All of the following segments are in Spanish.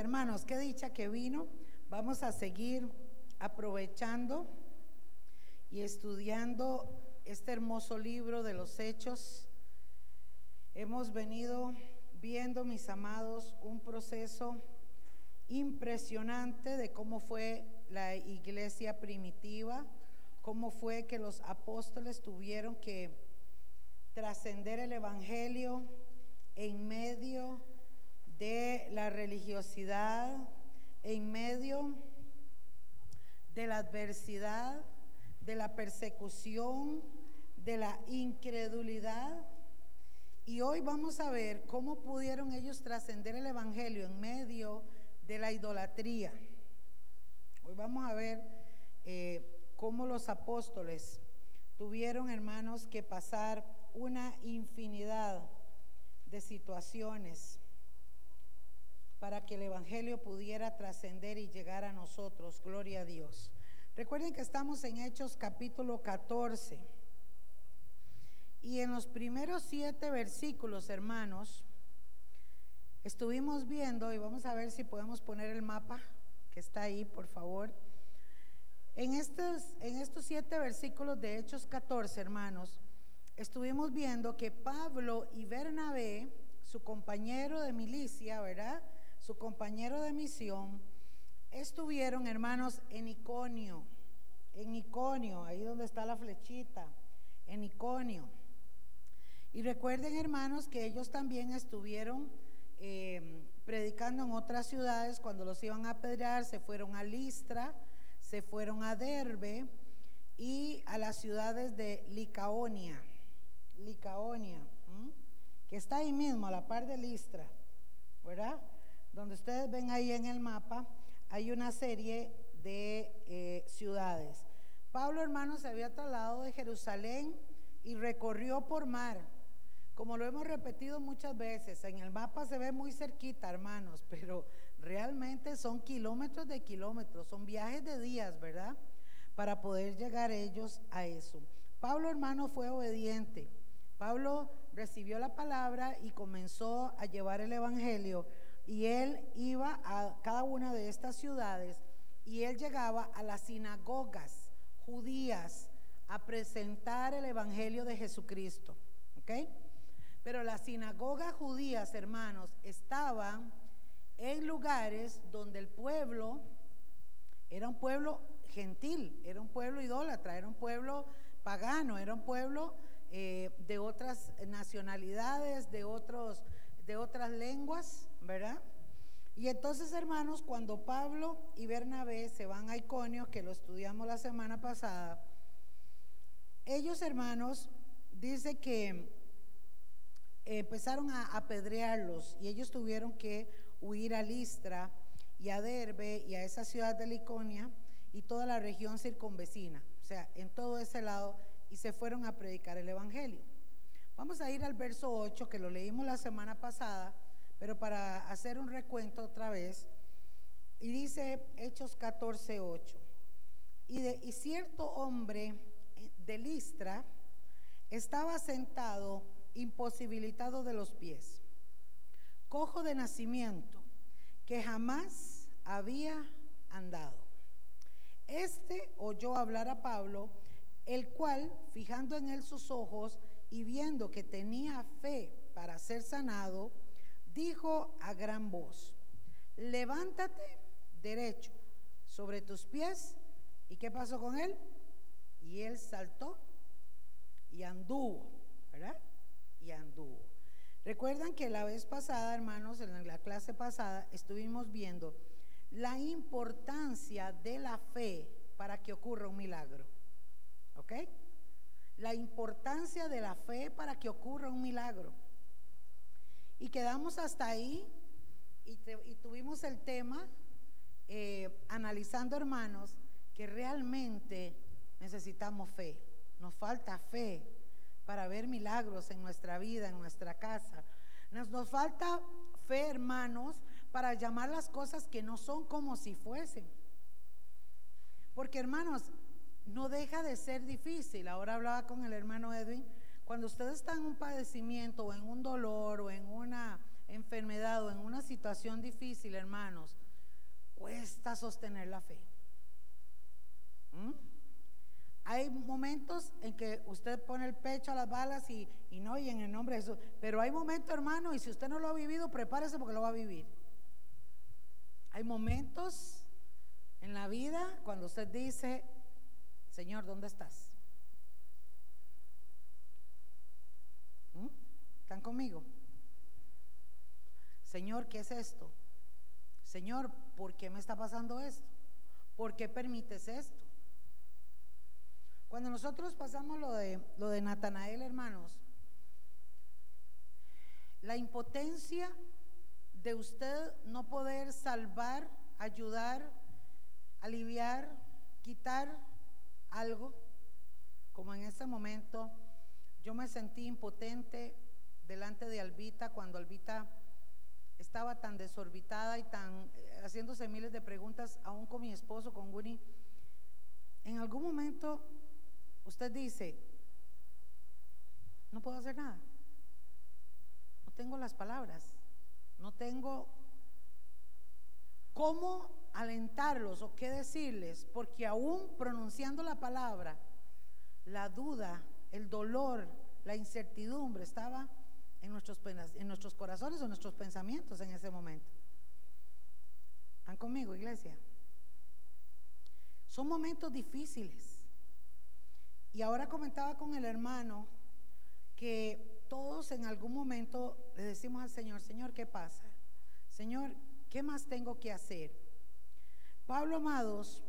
hermanos, qué dicha que vino. Vamos a seguir aprovechando y estudiando este hermoso libro de los hechos. Hemos venido viendo, mis amados, un proceso impresionante de cómo fue la iglesia primitiva, cómo fue que los apóstoles tuvieron que trascender el Evangelio en medio de la religiosidad, en medio de la adversidad, de la persecución, de la incredulidad. Y hoy vamos a ver cómo pudieron ellos trascender el Evangelio en medio de la idolatría. Hoy vamos a ver eh, cómo los apóstoles tuvieron, hermanos, que pasar una infinidad de situaciones para que el Evangelio pudiera trascender y llegar a nosotros. Gloria a Dios. Recuerden que estamos en Hechos capítulo 14. Y en los primeros siete versículos, hermanos, estuvimos viendo, y vamos a ver si podemos poner el mapa que está ahí, por favor. En estos, en estos siete versículos de Hechos 14, hermanos, estuvimos viendo que Pablo y Bernabé, su compañero de milicia, ¿verdad? Su compañero de misión, estuvieron, hermanos, en Iconio, en Iconio, ahí donde está la flechita, en Iconio. Y recuerden, hermanos, que ellos también estuvieron em, predicando en otras ciudades cuando los iban a apedrear, se fueron a Listra, se fueron a Derbe y a las ciudades de Licaonia, Licaonia, que está ahí mismo, a la par de Listra, ¿verdad? Donde ustedes ven ahí en el mapa, hay una serie de eh, ciudades. Pablo, hermano, se había trasladado de Jerusalén y recorrió por mar. Como lo hemos repetido muchas veces, en el mapa se ve muy cerquita, hermanos, pero realmente son kilómetros de kilómetros, son viajes de días, ¿verdad? Para poder llegar ellos a eso. Pablo, hermano, fue obediente. Pablo recibió la palabra y comenzó a llevar el Evangelio y él iba a cada una de estas ciudades y él llegaba a las sinagogas judías a presentar el Evangelio de Jesucristo. ¿Ok? Pero las sinagogas judías, hermanos, estaban en lugares donde el pueblo era un pueblo gentil, era un pueblo idólatra, era un pueblo pagano, era un pueblo eh, de otras nacionalidades, de, otros, de otras lenguas, ¿verdad? Y entonces, hermanos, cuando Pablo y Bernabé se van a Iconio, que lo estudiamos la semana pasada, ellos, hermanos, dice que empezaron a apedrearlos y ellos tuvieron que huir a Listra y a Derbe y a esa ciudad de Iconia y toda la región circunvecina, o sea, en todo ese lado, y se fueron a predicar el Evangelio. Vamos a ir al verso 8, que lo leímos la semana pasada, pero para hacer un recuento otra vez, y dice Hechos 14, 8, y, y cierto hombre de Listra estaba sentado imposibilitado de los pies, cojo de nacimiento, que jamás había andado. Este oyó hablar a Pablo, el cual, fijando en él sus ojos y viendo que tenía fe para ser sanado, dijo a gran voz, levántate derecho sobre tus pies. ¿Y qué pasó con él? Y él saltó y anduvo, ¿verdad? Y anduvo. Recuerdan que la vez pasada, hermanos, en la clase pasada, estuvimos viendo la importancia de la fe para que ocurra un milagro. ¿Ok? La importancia de la fe para que ocurra un milagro. Y quedamos hasta ahí y, tuvimos el tema eh, analizando, hermanos, que realmente necesitamos fe. Nos falta fe para ver milagros en nuestra vida, en nuestra casa. Nos, nos falta fe, hermanos, para llamar las cosas que no son como si fuesen. Porque, hermanos, no deja de ser difícil. Ahora hablaba con el hermano Edwin cuando usted está en un padecimiento o en un dolor o en una enfermedad o en una situación difícil, hermanos, cuesta sostener la fe. ¿Mm? Hay momentos en que usted pone el pecho a las balas y, y no, y en el nombre de Jesús. Pero hay momentos, hermano, y si usted no lo ha vivido, prepárese porque lo va a vivir. Hay momentos en la vida cuando usted dice, Señor, ¿dónde estás? ¿Mm? ¿Están conmigo? Señor, ¿qué es esto? Señor, ¿por qué me está pasando esto? ¿Por qué permites esto? Cuando nosotros pasamos lo de, lo de Natanael, hermanos, la impotencia de usted no poder salvar, ayudar, aliviar, quitar algo, como en ese momento yo me sentí impotente delante de Albita cuando Albita estaba tan desorbitada y tan eh, haciéndose miles de preguntas, aún con mi esposo, con Winnie. En algún momento usted dice, no puedo hacer nada, no tengo las palabras, no tengo cómo alentarlos o qué decirles, porque aún pronunciando la palabra, la duda, el dolor, la incertidumbre estaba en nuestros, en nuestros corazones o nuestros pensamientos en ese momento. ¿Están conmigo, iglesia? Son momentos difíciles. Y ahora comentaba con el hermano que todos en algún momento le decimos al Señor, Señor, ¿qué pasa? Señor, ¿qué más tengo que hacer? Pablo, amados,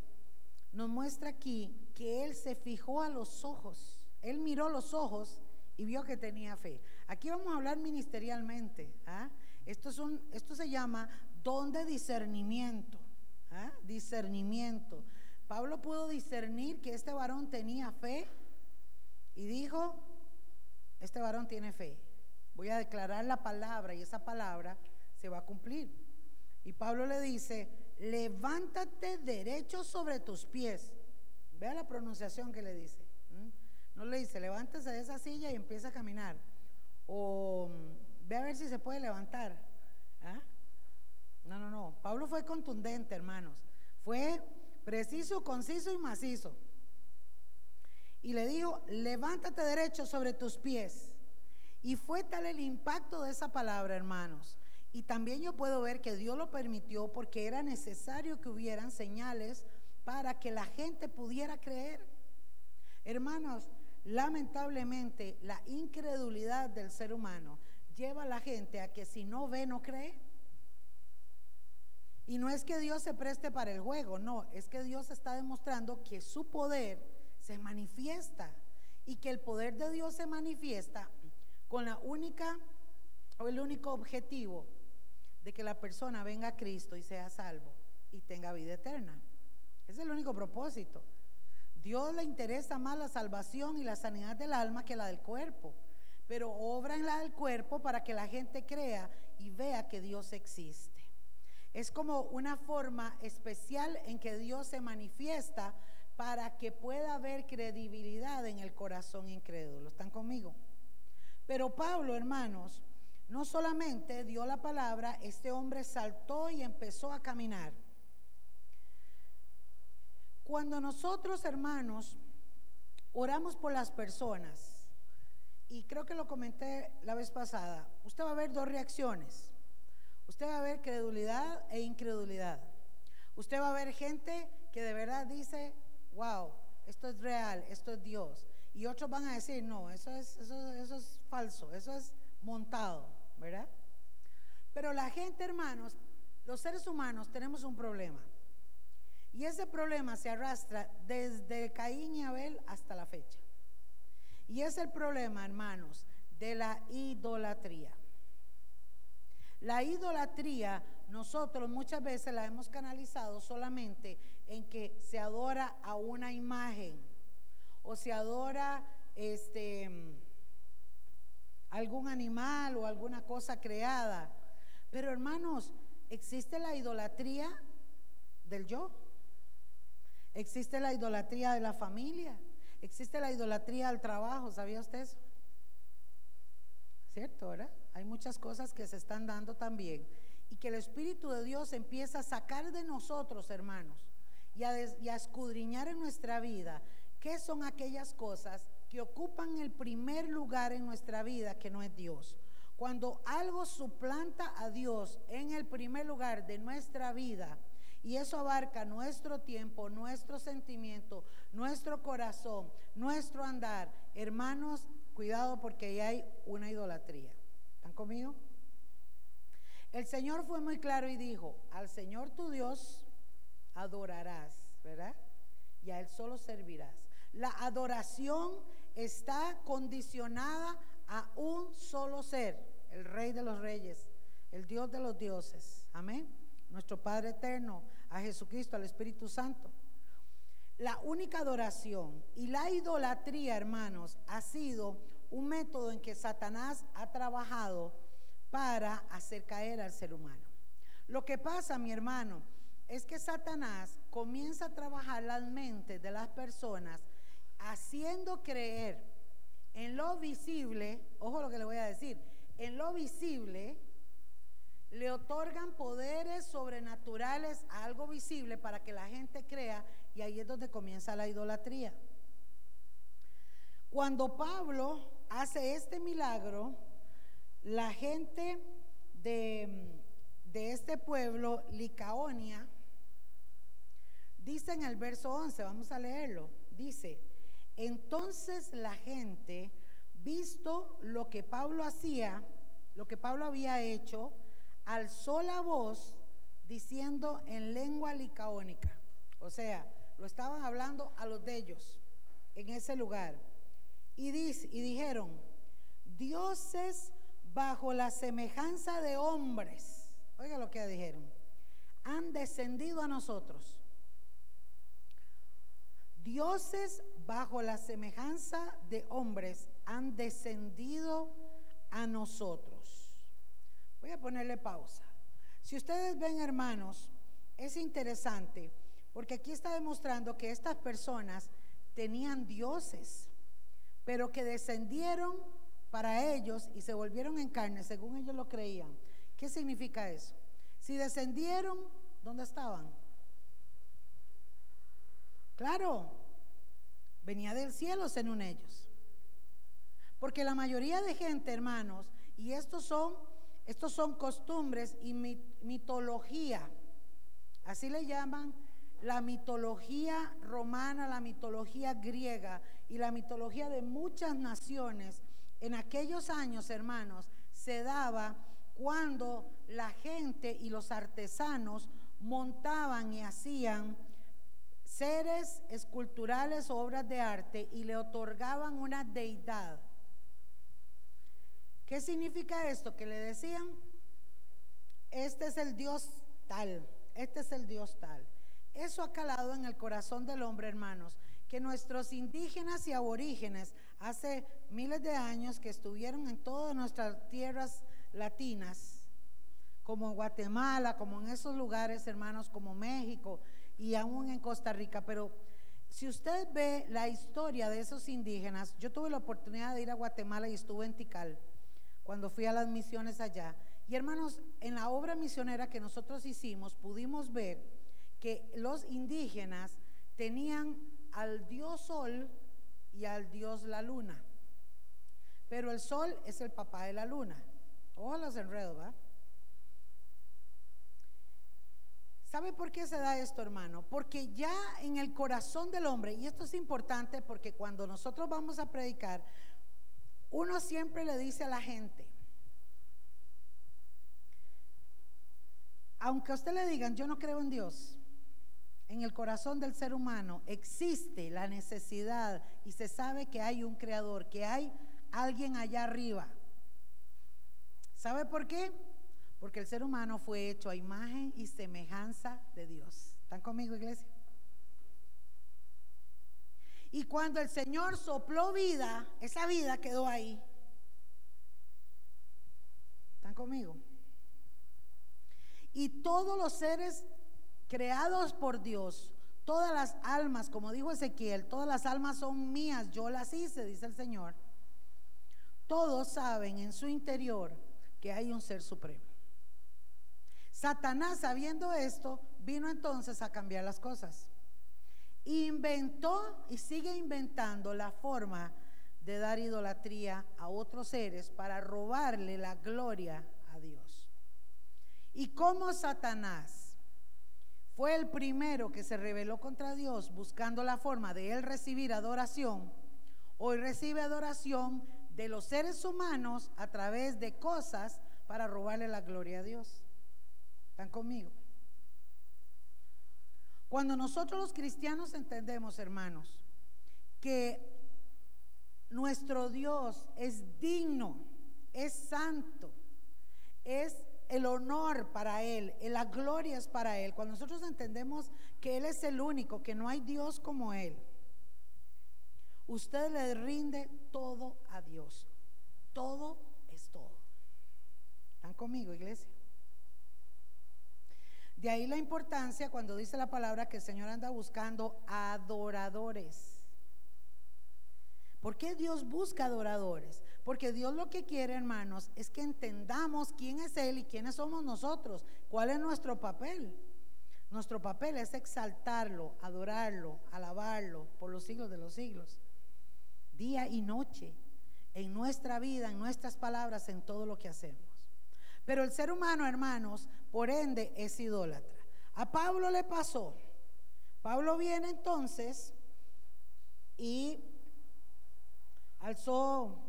nos muestra aquí que él se fijó a los ojos, él miró los ojos y vio que tenía fe. Aquí vamos a hablar ministerialmente. ¿ah? Esto, se llama don de discernimiento. ¿ah? Discernimiento. Pablo pudo discernir que este varón tenía fe y dijo, este varón tiene fe. Voy a declarar la palabra y esa palabra se va a cumplir. Y Pablo le dice, levántate derecho sobre tus pies. Vea la pronunciación que le dice. No le dice, levántese de esa silla y empieza a caminar. O mm, ve a ver si se puede levantar. ¿Ah? No, no, no. Pablo fue contundente, hermanos. Fue preciso, conciso y macizo. Y le dijo, levántate derecho sobre tus pies. Y fue tal el impacto de esa palabra, hermanos. Y también yo puedo ver que Dios lo permitió porque era necesario que hubieran señales para que la gente pudiera creer. Hermanos, lamentablemente la incredulidad del ser humano lleva a la gente a que si no ve, no cree. Y no es que Dios se preste para el juego, no, es que Dios está demostrando que su poder se manifiesta y que el poder de Dios se manifiesta con la única o el único objetivo de que la persona venga a Cristo y sea salvo y tenga vida eterna. Es el único propósito. Dios le interesa más la salvación y la sanidad del alma que la del cuerpo, pero obra en la del cuerpo para que la gente crea y vea que Dios existe. Es como una forma especial en que Dios se manifiesta para que pueda haber credibilidad en el corazón incrédulo. ¿Están conmigo? Pero Pablo, hermanos, no solamente dio la palabra, este hombre saltó y empezó a caminar. Cuando nosotros, hermanos, oramos por las personas, y creo que lo comenté la vez pasada, usted va a ver dos reacciones. Usted va a ver credulidad e incredulidad. Usted va a ver gente que de verdad dice, wow, esto es real, esto es Dios. Y otros van a decir, no, eso es, eso, es falso, eso es montado, ¿verdad? Pero la gente, hermanos, los seres humanos tenemos un problema. Y ese problema se arrastra desde Caín y Abel hasta la fecha. Y es el problema, hermanos, de la idolatría. La idolatría nosotros muchas veces la hemos canalizado solamente en que se adora a una imagen o se adora este algún animal o alguna cosa creada. Pero hermanos, existe la idolatría del yo. Existe la idolatría de la familia. Existe la idolatría al trabajo. ¿Sabía usted eso? ¿Cierto, verdad? hay muchas cosas que se están dando también. Y que el Espíritu de Dios empieza a sacar de nosotros, hermanos, y a, y a escudriñar en nuestra vida qué son aquellas cosas que ocupan el primer lugar en nuestra vida que no es Dios. Cuando algo suplanta a Dios en el primer lugar de nuestra vida, y eso abarca nuestro tiempo, nuestro sentimiento, nuestro corazón, nuestro andar, hermanos, cuidado porque ahí hay una idolatría. ¿Están conmigo? El Señor fue muy claro y dijo, al Señor tu Dios adorarás, ¿verdad? Y a Él solo servirás. La adoración está condicionada a un solo ser, el Rey de los Reyes, el Dios de los dioses. Amén. Nuestro Padre eterno, a Jesucristo, al Espíritu Santo. La única adoración y la idolatría, hermanos, ha sido un método en que Satanás ha trabajado para hacer caer al ser humano. Lo que pasa, mi hermano, es que Satanás comienza a trabajar las mentes de las personas haciendo creer en lo visible, ojo lo que le voy a decir, en lo visible le otorgan poderes sobrenaturales a algo visible para que la gente crea y ahí es donde comienza la idolatría. Cuando Pablo hace este milagro, la gente de, este pueblo, Licaonia, dice en el verso 11, vamos a leerlo, dice, entonces la gente, visto lo que Pablo hacía, lo que Pablo había hecho, alzó la voz diciendo en lengua licaónica, o sea, lo estaban hablando a los de ellos en ese lugar. Y, y dijeron, dioses bajo la semejanza de hombres, oiga lo que dijeron, han descendido a nosotros. Dioses bajo la semejanza de hombres han descendido a nosotros. Voy a ponerle pausa. Si ustedes ven, hermanos, es interesante porque aquí está demostrando que estas personas tenían dioses, pero que descendieron para ellos y se volvieron en carne, según ellos lo creían. ¿Qué significa eso? Si descendieron, ¿dónde estaban? Claro, venía del cielo según ellos. Porque la mayoría de gente, hermanos, y estos son, estos son costumbres y mitología, así le llaman la mitología romana, la mitología griega y la mitología de muchas naciones en aquellos años, hermanos, se daba cuando la gente y los artesanos montaban y hacían seres esculturales, obras de arte y le otorgaban una deidad. ¿Qué significa esto? Que le decían, este es el Dios tal, este es el Dios tal. Eso ha calado en el corazón del hombre, hermanos, que nuestros indígenas y aborígenes hace miles de años que estuvieron en todas nuestras tierras latinas, como Guatemala, como en esos lugares, hermanos, como México y aún en Costa Rica. Pero si usted ve la historia de esos indígenas, yo tuve la oportunidad de ir a Guatemala y estuve en Tikal cuando fui a las misiones allá. Y hermanos, en la obra misionera que nosotros hicimos, pudimos ver que los indígenas tenían al dios sol y al dios la luna. Pero el sol es el papá de la luna. Ojo los enredos, ¿va? ¿Sabe por qué se da esto, hermano? Porque ya en el corazón del hombre, y esto es importante porque cuando nosotros vamos a predicar, uno siempre le dice a la gente, aunque a usted le digan, yo no creo en Dios, en el corazón del ser humano existe la necesidad y se sabe que hay un creador, que hay alguien allá arriba. ¿Sabe por qué? Porque el ser humano fue hecho a imagen y semejanza de Dios. ¿Están conmigo, iglesia? Y cuando el Señor sopló vida, esa vida quedó ahí. ¿Están conmigo? Y todos los seres creados por Dios, todas las almas, como dijo Ezequiel, todas las almas son mías, yo las hice, dice el Señor. Todos saben en su interior que hay un ser supremo. Satanás, sabiendo esto, vino entonces a cambiar las cosas. Inventó y sigue inventando la forma de dar idolatría a otros seres para robarle la gloria a Dios. Y como Satanás fue el primero que se rebeló contra Dios buscando la forma de él recibir adoración, hoy recibe adoración de los seres humanos a través de cosas para robarle la gloria a Dios. ¿Están conmigo? Cuando nosotros los cristianos entendemos, hermanos, que nuestro Dios es digno, es santo, es el honor para Él, la gloria es para Él. Cuando nosotros entendemos que Él es el único, que no hay Dios como Él, usted le rinde todo a Dios. Todo es todo. ¿Están conmigo, iglesia? De ahí la importancia cuando dice la palabra que el Señor anda buscando adoradores. ¿Por qué Dios busca adoradores? Porque Dios lo que quiere, hermanos, es que entendamos quién es Él y quiénes somos nosotros, cuál es nuestro papel. Nuestro papel es exaltarlo, adorarlo, alabarlo por los siglos de los siglos, día y noche, en nuestra vida, en nuestras palabras, en todo lo que hacemos. Pero el ser humano, hermanos, por ende es idólatra. A Pablo le pasó. Pablo viene entonces y alzó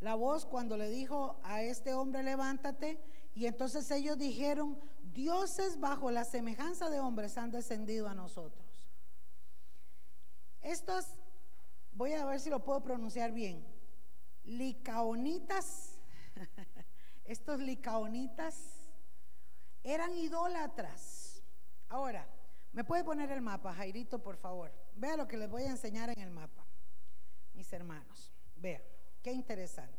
la voz cuando le dijo a este hombre, levántate. Y entonces ellos dijeron, dioses bajo la semejanza de hombres han descendido a nosotros. Estos, voy a ver si lo puedo pronunciar bien, licaonitas, estos licaonitas eran idólatras. Ahora, ¿me puede poner el mapa, Jairito, por favor? Vea lo que les voy a enseñar en el mapa, mis hermanos. Vean, qué interesante.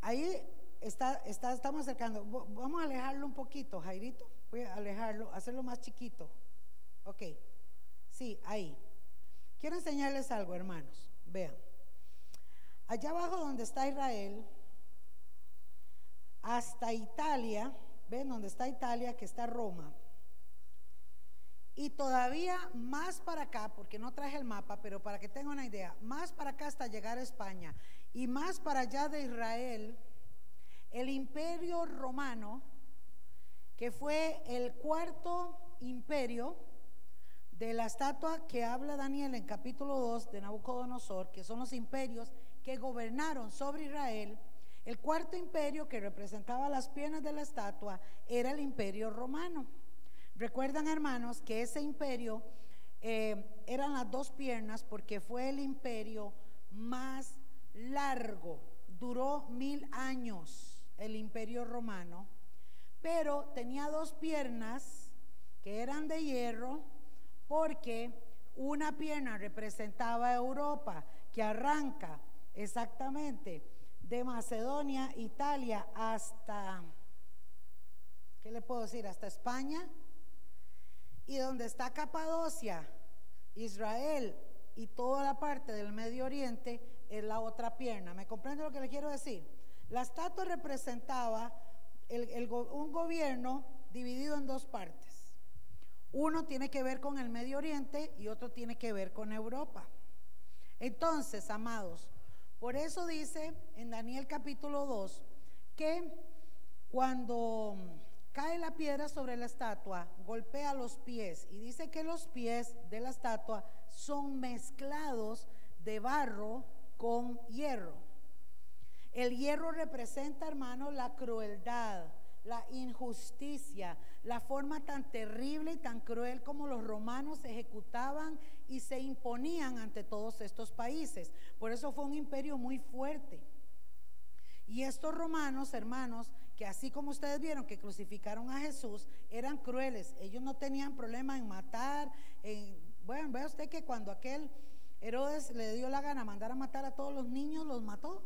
Ahí está, estamos acercando. Vamos a alejarlo un poquito, Jairito. Voy a alejarlo, hacerlo más chiquito. Ok. Sí, ahí. Quiero enseñarles algo, hermanos. Vean. Allá abajo donde está Israel, hasta Italia, ven donde está Italia, que está Roma. Y todavía más para acá, porque no traje el mapa, pero para que tengan una idea, más para acá hasta llegar a España y más para allá de Israel, el imperio romano, que fue el cuarto imperio de la estatua que habla Daniel en capítulo 2 de Nabucodonosor, que son los imperios que gobernaron sobre Israel, el cuarto imperio que representaba las piernas de la estatua era el imperio romano. Recuerdan, hermanos, que ese imperio eh, eran las dos piernas porque fue el imperio más largo, duró mil años el imperio romano, pero tenía dos piernas que eran de hierro porque una pierna representaba a Europa, que arranca exactamente de Macedonia, Italia, hasta, ¿qué le puedo decir? Hasta España y donde está Capadocia, Israel y toda la parte del Medio Oriente es la otra pierna. ¿Me comprende lo que le quiero decir? La estatua representaba un gobierno dividido en dos partes. Uno tiene que ver con el Medio Oriente y otro tiene que ver con Europa. Entonces, amados, por eso dice en Daniel capítulo 2 que cuando cae la piedra sobre la estatua, golpea los pies y dice que los pies de la estatua son mezclados de barro con hierro. El hierro representa, hermano, la crueldad, la injusticia, la forma tan terrible y tan cruel como los romanos ejecutaban y se imponían ante todos estos países. Por eso fue un imperio muy fuerte. Y estos romanos, hermanos, que así como ustedes vieron que crucificaron a Jesús, eran crueles. Ellos no tenían problema en matar. bueno, vea usted que cuando aquel Herodes le dio la gana mandar a matar a todos los niños, los mató.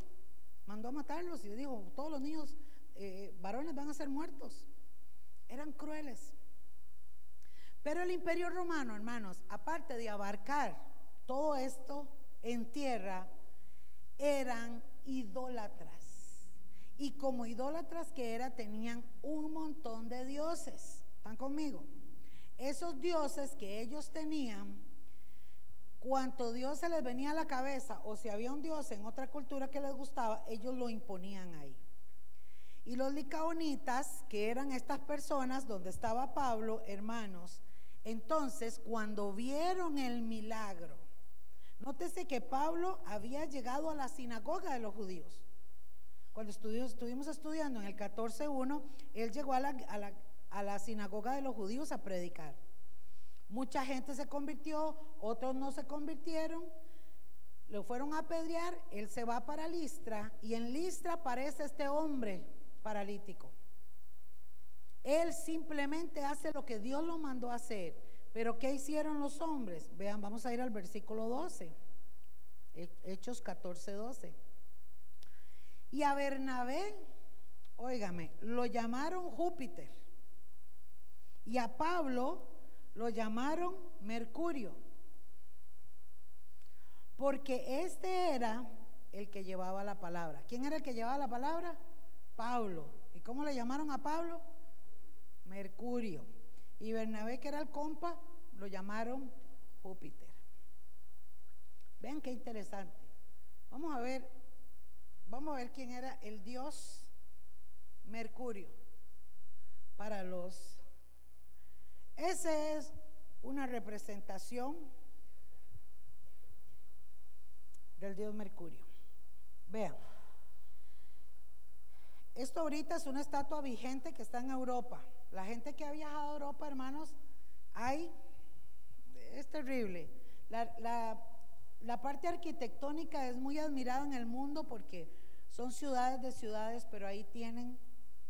Mandó a matarlos y dijo, todos los niños eh, varones van a ser muertos. Eran crueles. Pero el imperio romano, hermanos, aparte de abarcar todo esto en tierra, eran idólatras y como idólatras que era, tenían un montón de dioses. ¿Están conmigo? Esos dioses que ellos tenían, cuanto Dios se les venía a la cabeza, o si había un dios en otra cultura que les gustaba, ellos lo imponían ahí. Y los licaonitas, que eran estas personas donde estaba Pablo, hermanos, entonces cuando vieron el milagro, nótese que Pablo había llegado a la sinagoga de los judíos. Cuando estuvimos estudiando en el 14.1, él llegó a la, a la sinagoga de los judíos a predicar. Mucha gente se convirtió, otros no se convirtieron, lo fueron a apedrear, él se va para Listra y en Listra aparece este hombre paralítico. Él simplemente hace lo que Dios lo mandó a hacer. Pero ¿qué hicieron los hombres? Vean, vamos a ir al versículo 12. Hechos 14, 12. Y a Bernabé, óigame, lo llamaron Júpiter. Y a Pablo lo llamaron Mercurio. Porque este era el que llevaba la palabra. ¿Quién era el que llevaba la palabra? Pablo. ¿Y cómo le llamaron a Pablo? Mercurio. Y Bernabé, que era el compa, lo llamaron Júpiter. Vean qué interesante. Vamos a ver, vamos a ver quién era el dios Mercurio para los. Esa es una representación del dios Mercurio. Vean. Esto ahorita es una estatua vigente que está en Europa. La gente que ha viajado a Europa, hermanos, hay, es terrible. La, la parte arquitectónica es muy admirada en el mundo porque son ciudades de ciudades, pero ahí tienen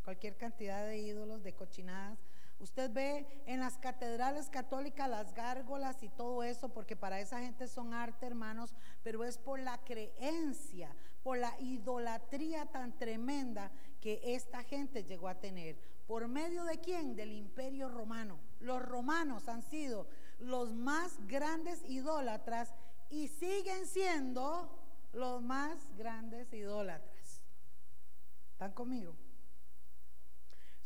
cualquier cantidad de ídolos, de cochinadas. Usted ve en las catedrales católicas las gárgolas y todo eso, porque para esa gente son arte, hermanos, pero es por la creencia, por la idolatría tan tremenda que esta gente llegó a tener. ¿Por medio de quién? Del imperio romano. Los romanos han sido los más grandes idólatras y siguen siendo los más grandes idólatras. ¿Están conmigo?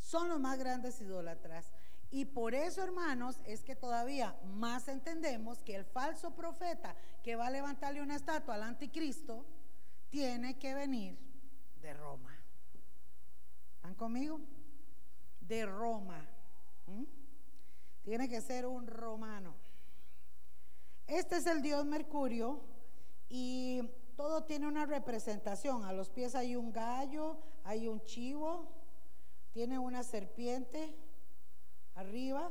son los más grandes idólatras. Y por eso, hermanos, es que todavía más entendemos que el falso profeta que va a levantarle una estatua al anticristo tiene que venir de Roma. ¿Están conmigo? De Roma. Tiene que ser un romano. Este es el dios Mercurio y todo tiene una representación. A los pies hay un gallo, hay un chivo, tiene una serpiente arriba,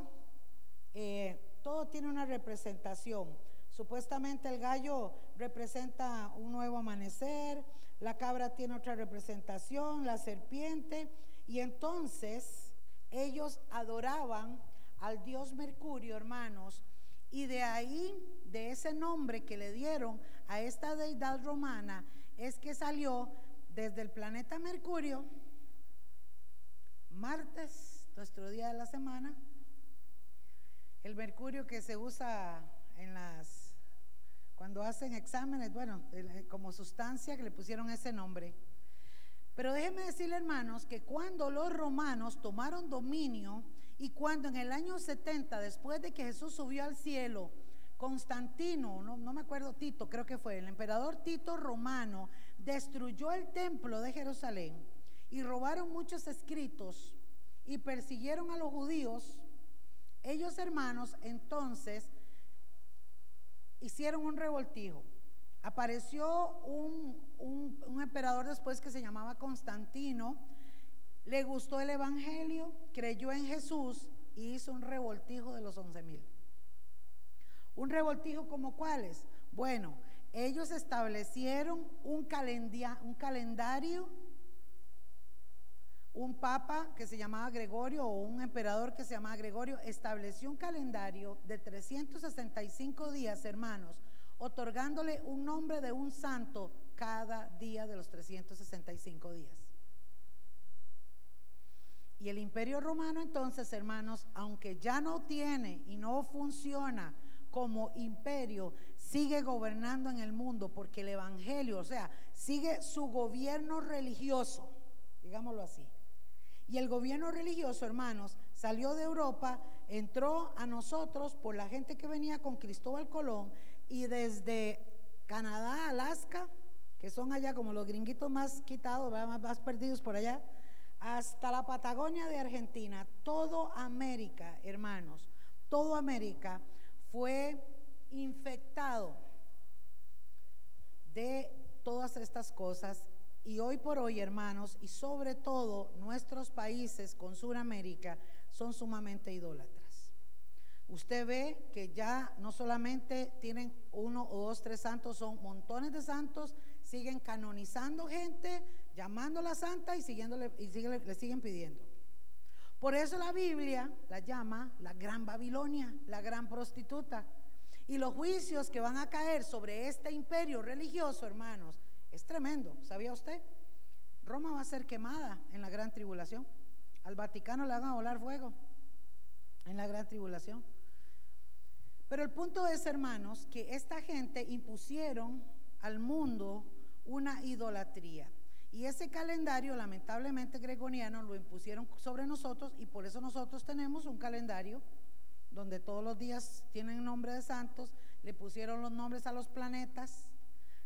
eh, todo tiene una representación. Supuestamente el gallo representa un nuevo amanecer, la cabra tiene otra representación, la serpiente, y entonces ellos adoraban al dios Mercurio, hermanos, y de ahí, de ese nombre que le dieron a esta deidad romana, es que salió desde el planeta Mercurio, martes, nuestro día de la semana. El mercurio que se usa en las, cuando hacen exámenes, bueno, eh, como sustancia que le pusieron ese nombre. Pero déjenme decirle, hermanos, que cuando los romanos tomaron dominio y cuando en el año 70, después de que Jesús subió al cielo, Constantino, no, no, me acuerdo, Tito, creo que fue, el emperador Tito romano, destruyó el templo de Jerusalén y robaron muchos escritos y persiguieron a los judíos, ellos hermanos entonces hicieron un revoltijo. Apareció un, un, emperador después que se llamaba Constantino, le gustó el Evangelio, creyó en Jesús y hizo un revoltijo de los once mil. ¿Un revoltijo como cuáles? Bueno, ellos establecieron un, un calendario un papa que se llamaba Gregorio o un emperador que se llamaba Gregorio estableció un calendario de 365 días, hermanos, otorgándole un nombre de un santo cada día de los 365 días. Y el imperio romano entonces, hermanos, aunque ya no tiene y no funciona como imperio, sigue gobernando en el mundo porque el Evangelio, o sea, sigue su gobierno religioso digámoslo así. Y el gobierno religioso, hermanos, salió de Europa, entró a nosotros por la gente que venía con Cristóbal Colón y desde Canadá, Alaska, que son allá como los gringuitos más quitados, más, perdidos por allá, hasta la Patagonia de Argentina, todo América, hermanos, todo América fue infectado de todas estas cosas y hoy por hoy, hermanos, y sobre todo nuestros países con Sudamérica son sumamente idólatras. Usted ve que ya no solamente tienen uno o dos, tres santos, son montones de santos, siguen canonizando gente, llamándola santa y, siguiéndole, y le siguen pidiendo. Por eso la Biblia la llama la gran Babilonia, la gran prostituta. Y los juicios que van a caer sobre este imperio religioso, hermanos, es tremendo, ¿sabía usted? Roma va a ser quemada en la gran tribulación. Al Vaticano le van a volar fuego en la gran tribulación. Pero el punto es, hermanos, que esta gente impusieron al mundo una idolatría. Y ese calendario, lamentablemente gregoriano, lo impusieron sobre nosotros y por eso nosotros tenemos un calendario donde todos los días tienen nombre de santos, le pusieron los nombres a los planetas,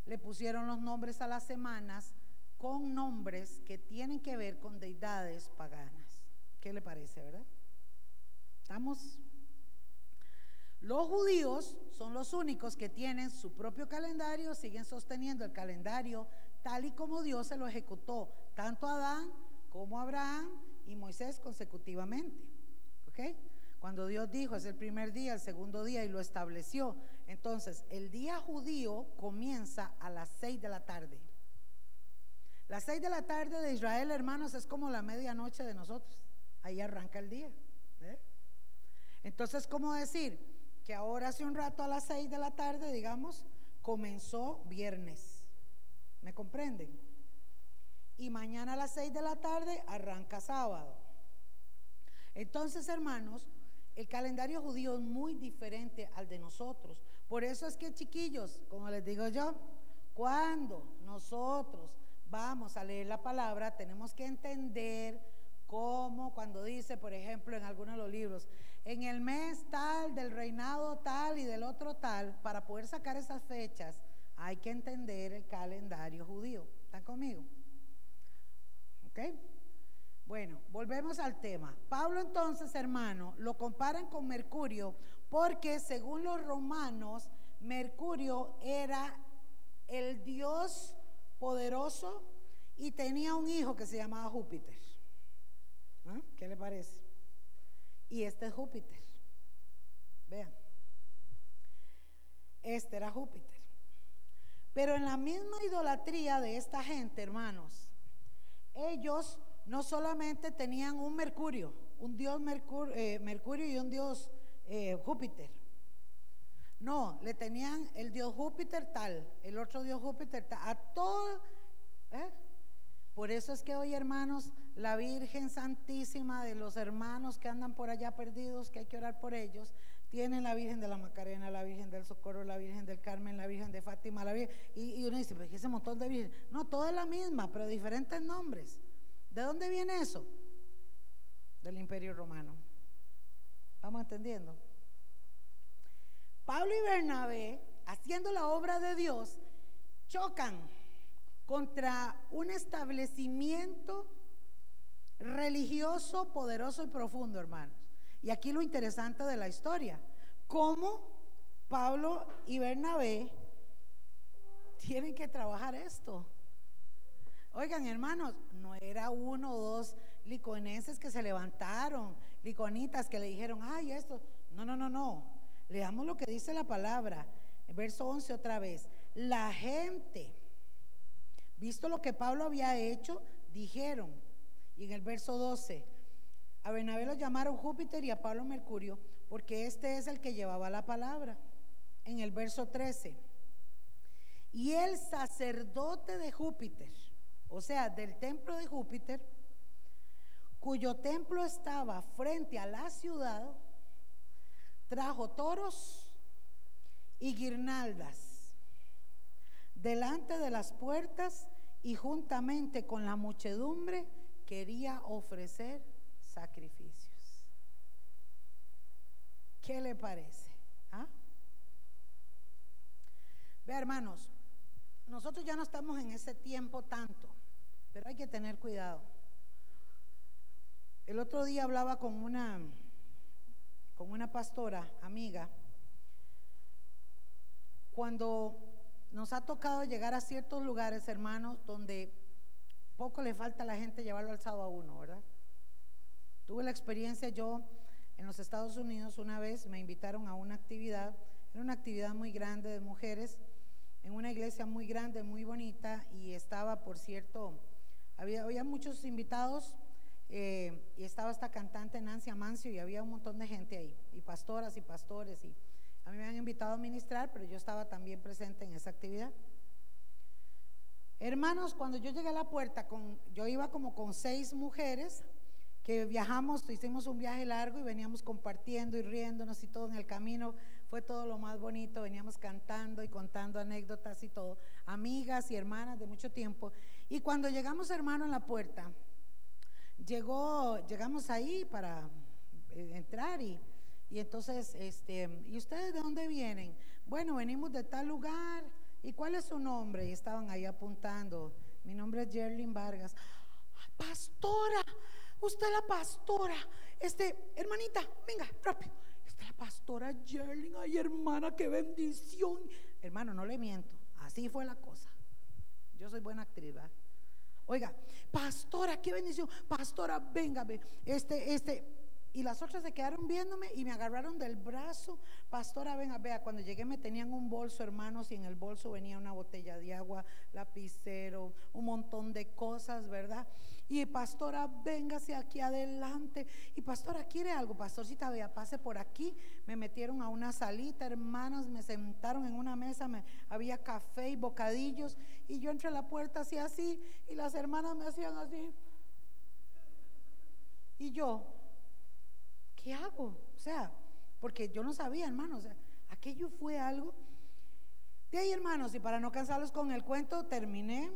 le pusieron los nombres a las semanas con nombres que tienen que ver con deidades paganas. ¿Qué le parece, verdad? ¿Estamos? Los judíos son los únicos que tienen su propio calendario, siguen sosteniendo el calendario tal y como Dios se lo ejecutó, tanto Adán como Abraham y Moisés consecutivamente. ¿Ok? Cuando Dios dijo, es el primer día, el segundo día y lo estableció. Entonces, el día judío comienza a las seis de la tarde. Las seis de la tarde de Israel, hermanos, es como la medianoche de nosotros. Ahí arranca el día. ¿eh? Entonces, ¿cómo decir? Que ahora hace un rato a las seis de la tarde, digamos, comenzó viernes. ¿Me comprenden? Y mañana a las seis de la tarde arranca sábado. Entonces, hermanos, el calendario judío es muy diferente al de nosotros. Por eso es que, chiquillos, como les digo yo, cuando nosotros vamos a leer la palabra, tenemos que entender cómo, cuando dice, por ejemplo, en algunos de los libros, en el mes tal, del reinado tal y del otro tal, para poder sacar esas fechas, hay que entender el calendario judío. ¿Están conmigo? ¿Ok? Bueno, volvemos al tema. Pablo entonces, hermano, lo comparan con Mercurio porque según los romanos, Mercurio era el dios poderoso y tenía un hijo que se llamaba Júpiter. ¿Ah? ¿Qué le parece? Y este es Júpiter. Vean. Este era Júpiter. Pero en la misma idolatría de esta gente, hermanos, ellos no solamente tenían un Mercurio, un dios eh, Mercurio, y un dios eh, Júpiter. No, le tenían el dios Júpiter tal, el otro dios Júpiter tal, a todo. ¿eh? Por eso es que hoy, hermanos, la Virgen Santísima de los hermanos que andan por allá perdidos, que hay que orar por ellos, tienen la Virgen de la Macarena, la Virgen del Socorro, la Virgen del Carmen, la Virgen de Fátima, la Virgen. Y, uno dice, pues ese montón de Virgen. No, toda la misma, pero diferentes nombres. ¿De dónde viene eso? Del imperio romano. ¿Vamos entendiendo? Pablo y Bernabé, haciendo la obra de Dios, chocan contra un establecimiento religioso, poderoso y profundo, hermanos. Y aquí lo interesante de la historia, cómo Pablo y Bernabé tienen que trabajar esto. Oigan, hermanos, no era uno o dos liconenses que se levantaron, liconitas que le dijeron, ay, esto. No, no, no, no. Leamos lo que dice la palabra. Verso 11 otra vez. La gente, visto lo que Pablo había hecho, dijeron. Y en el verso 12, a Bernabé lo llamaron Júpiter y a Pablo Mercurio, porque este es el que llevaba la palabra. En el verso 13, y el sacerdote de Júpiter o sea, del templo de Júpiter, cuyo templo estaba frente a la ciudad, trajo toros y guirnaldas delante de las puertas y juntamente con la muchedumbre quería ofrecer sacrificios. ¿Qué le parece? ¿Ah? Ve, hermanos, nosotros ya no estamos en ese tiempo tanto, pero hay que tener cuidado. El otro día hablaba con una con una pastora amiga cuando nos ha tocado llegar a ciertos lugares, hermanos, donde poco le falta a la gente llevarlo alzado a uno, ¿verdad? Tuve la experiencia yo en los Estados Unidos una vez, me invitaron a una actividad, era una actividad muy grande de mujeres, en una iglesia muy grande, muy bonita, y estaba, por cierto, había, había muchos invitados, eh, y estaba esta cantante Nancy Amancio, y había un montón de gente ahí, y pastoras y pastores, y a mí me han invitado a ministrar, pero yo estaba también presente en esa actividad. Hermanos, cuando yo llegué a la puerta, con, yo iba como con seis mujeres que viajamos, hicimos un viaje largo y veníamos compartiendo y riéndonos y todo en el camino. Fue todo lo más bonito, veníamos cantando y contando anécdotas y todo, amigas y hermanas de mucho tiempo. Y cuando llegamos, hermano, en la puerta, llegó, llegamos ahí para eh, entrar y, y entonces, este, ¿y ustedes de dónde vienen? Bueno, venimos de tal lugar. ¿Y cuál es su nombre? Y estaban ahí apuntando. Mi nombre es Jerlyn Vargas. Pastora, usted la pastora. Este, hermanita, venga, rápido. Esta es la pastora Jerlyn. Ay, hermana, qué bendición. Hermano, no le miento. Así fue la cosa. Yo soy buena actriz, ¿verdad? Oiga, pastora, qué bendición. Pastora, venga, este, este, y las otras se quedaron viéndome y me agarraron del brazo. Pastora, venga, vea, cuando llegué me tenían un bolso, hermanos, y en el bolso venía una botella de agua, lapicero, un montón de cosas, ¿verdad? Y pastora, véngase aquí adelante. Y pastora, ¿quiere algo? Pastorcita, vea, pase por aquí. Me metieron a una salita, hermanos, me sentaron en una mesa, me, había café y bocadillos. Y yo entré a la puerta así, así, y las hermanas me hacían así. Y yo, ¿qué hago? O sea, porque yo no sabía, hermanos, aquello fue algo. De ahí, hermanos, y para no cansarlos con el cuento, terminé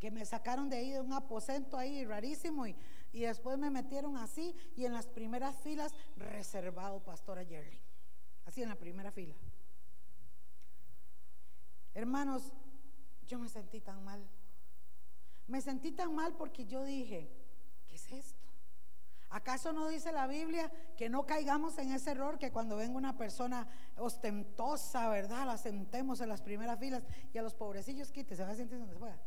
que me sacaron de ahí de un aposento ahí rarísimo y, y después me metieron así y en las primeras filas reservado Pastora Yerling, así en la primera fila. Hermanos, yo me sentí tan mal. Me sentí tan mal porque yo dije, ¿qué es esto? ¿Acaso no dice la Biblia que no caigamos en ese error que cuando venga una persona ostentosa, ¿verdad? La sentemos en las primeras filas y a los pobrecillos quite, se va a sentir donde se pueda.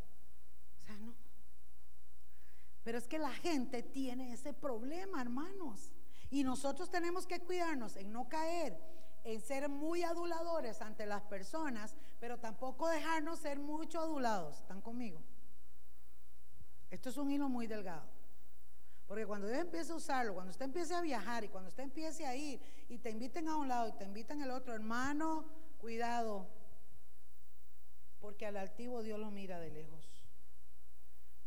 Pero es que la gente tiene ese problema, hermanos. Y nosotros tenemos que cuidarnos en no caer, en ser muy aduladores ante las personas, pero tampoco dejarnos ser mucho adulados. ¿Están conmigo? Esto es un hilo muy delgado. Porque cuando Dios empiece a usarlo, cuando usted empiece a viajar y cuando usted empiece a ir y te inviten a un lado y te inviten al otro, hermano, cuidado. Porque al altivo Dios lo mira de lejos.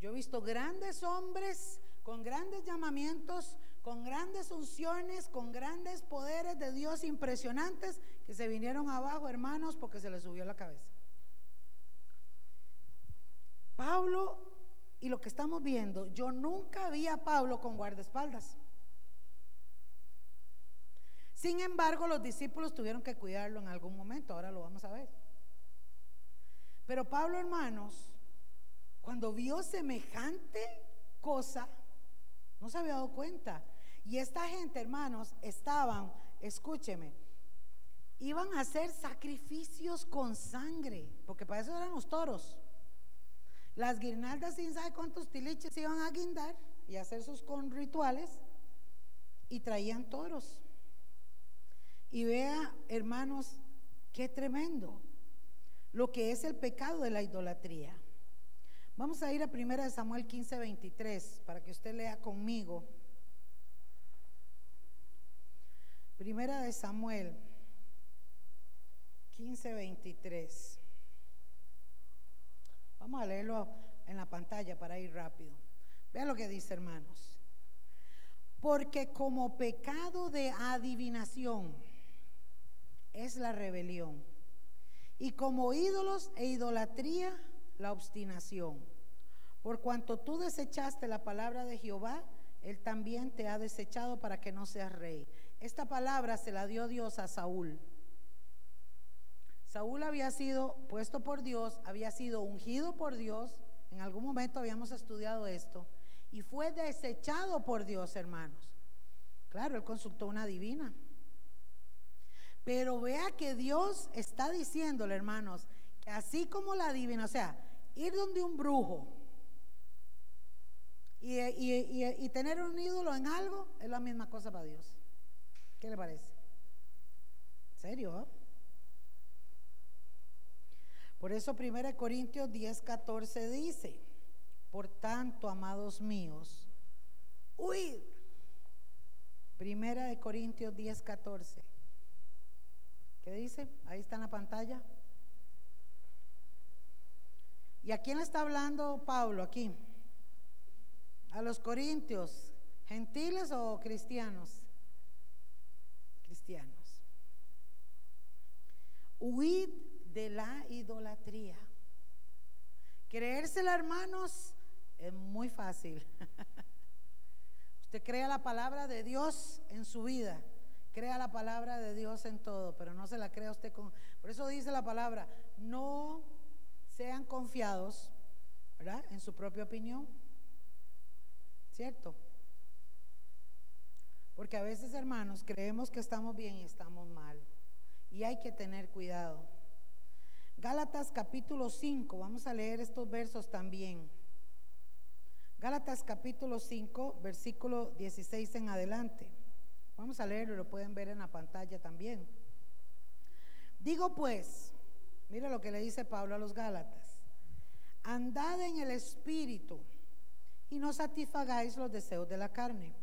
Yo he visto grandes hombres con grandes llamamientos, con grandes unciones, con grandes poderes de Dios impresionantes que se vinieron abajo, hermanos, porque se les subió la cabeza. Pablo y lo que estamos viendo, yo nunca vi a Pablo con guardaespaldas. Sin embargo, los discípulos tuvieron que cuidarlo en algún momento, ahora lo vamos a ver. Pero Pablo, hermanos, cuando vio semejante cosa, no se había dado cuenta. Y esta gente, hermanos, estaban, escúcheme, iban a hacer sacrificios con sangre, porque para eso eran los toros. Las guirnaldas sin sabe cuántos tiliches iban a guindar y hacer sus rituales y traían toros. Y vea, hermanos, qué tremendo lo que es el pecado de la idolatría. Vamos a ir a 1 Samuel 15, 23 para que usted lea conmigo. Primera de Samuel 15, 23. Vamos a leerlo en la pantalla para ir rápido. Vean lo que dice, hermanos. Porque como pecado de adivinación es la rebelión. Y como ídolos e idolatría, la obstinación. Por cuanto tú desechaste la palabra de Jehová, Él también te ha desechado para que no seas rey. Esta palabra se la dio Dios a Saúl. Saúl había sido puesto por Dios, había sido ungido por Dios, en algún momento habíamos estudiado esto, y fue desechado por Dios, hermanos. Claro, él consultó una divina. Pero vea que Dios está diciéndole, hermanos, que así como la divina, o sea, ir donde un brujo y, tener un ídolo en algo es la misma cosa para Dios. ¿Qué le parece? ¿Serio? Por eso 1 Corintios 10, 14 dice, por tanto, amados míos, huid. Primera de Corintios 10, 14. ¿Qué dice? Ahí está en la pantalla. ¿Y a quién le está hablando Pablo aquí? A los corintios, gentiles o cristianos? Cristianos. Huid de la idolatría. Creérsela, hermanos, es muy fácil. Usted crea la palabra de Dios en su vida. Crea la palabra de Dios en todo, pero no se la crea usted con... Por eso dice la palabra, no sean confiados, ¿verdad? En su propia opinión. ¿Cierto? Porque a veces, hermanos, creemos que estamos bien y estamos mal. Y hay que tener cuidado. Gálatas capítulo 5, vamos a leer estos versos también. Gálatas capítulo 5, versículo 16 en adelante. Vamos a leerlo, lo pueden ver en la pantalla también. Digo pues, mira lo que le dice Pablo a los Gálatas, andad en el Espíritu y no satisfagáis los deseos de la carne.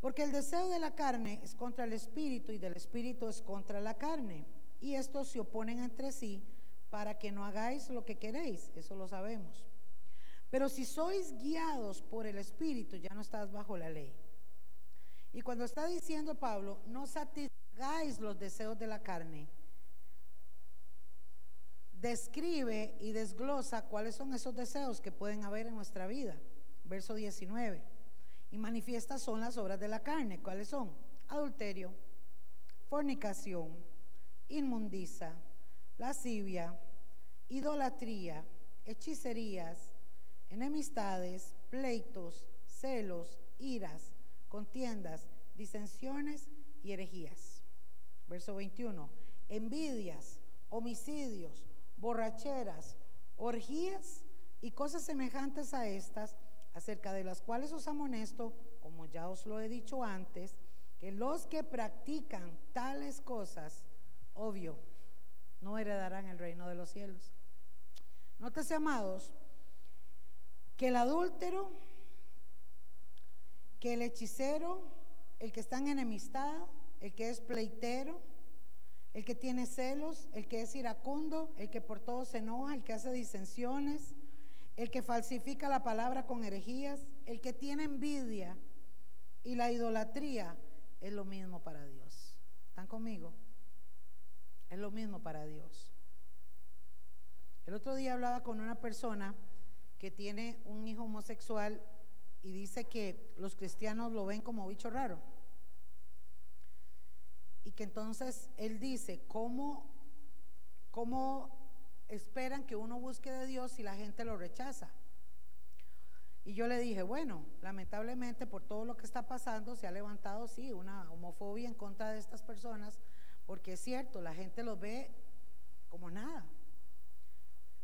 Porque el deseo de la carne es contra el Espíritu y del Espíritu es contra la carne. Y estos se oponen entre sí para que no hagáis lo que queréis, eso lo sabemos. Pero si sois guiados por el Espíritu, ya no estás bajo la ley. Y cuando está diciendo Pablo, no satisfagáis los deseos de la carne, describe y desglosa cuáles son esos deseos que pueden haber en nuestra vida. Verso 19. Y manifiestas son las obras de la carne. ¿Cuáles son? Adulterio, fornicación, inmundiza, lascivia, idolatría, hechicerías, enemistades, pleitos, celos, iras contiendas, disensiones y herejías. Verso 21. Envidias, homicidios, borracheras, orgías y cosas semejantes a estas, acerca de las cuales os amonesto, como ya os lo he dicho antes, que los que practican tales cosas, obvio, no heredarán el reino de los cielos. Nótese, amados, que el adúltero que el hechicero, el que está en enemistad, el que es pleitero, el que tiene celos, el que es iracundo, el que por todo se enoja, el que hace disensiones, el que falsifica la palabra con herejías, el que tiene envidia y la idolatría, es lo mismo para Dios. ¿Están conmigo? Es lo mismo para Dios. El otro día hablaba con una persona que tiene un hijo homosexual y dice que los cristianos lo ven como bicho raro. Y que entonces él dice, ¿cómo, cómo esperan que uno busque de Dios si la gente lo rechaza? Y yo le dije, bueno, lamentablemente por todo lo que está pasando se ha levantado, sí, una homofobia en contra de estas personas, porque es cierto, la gente los ve como nada.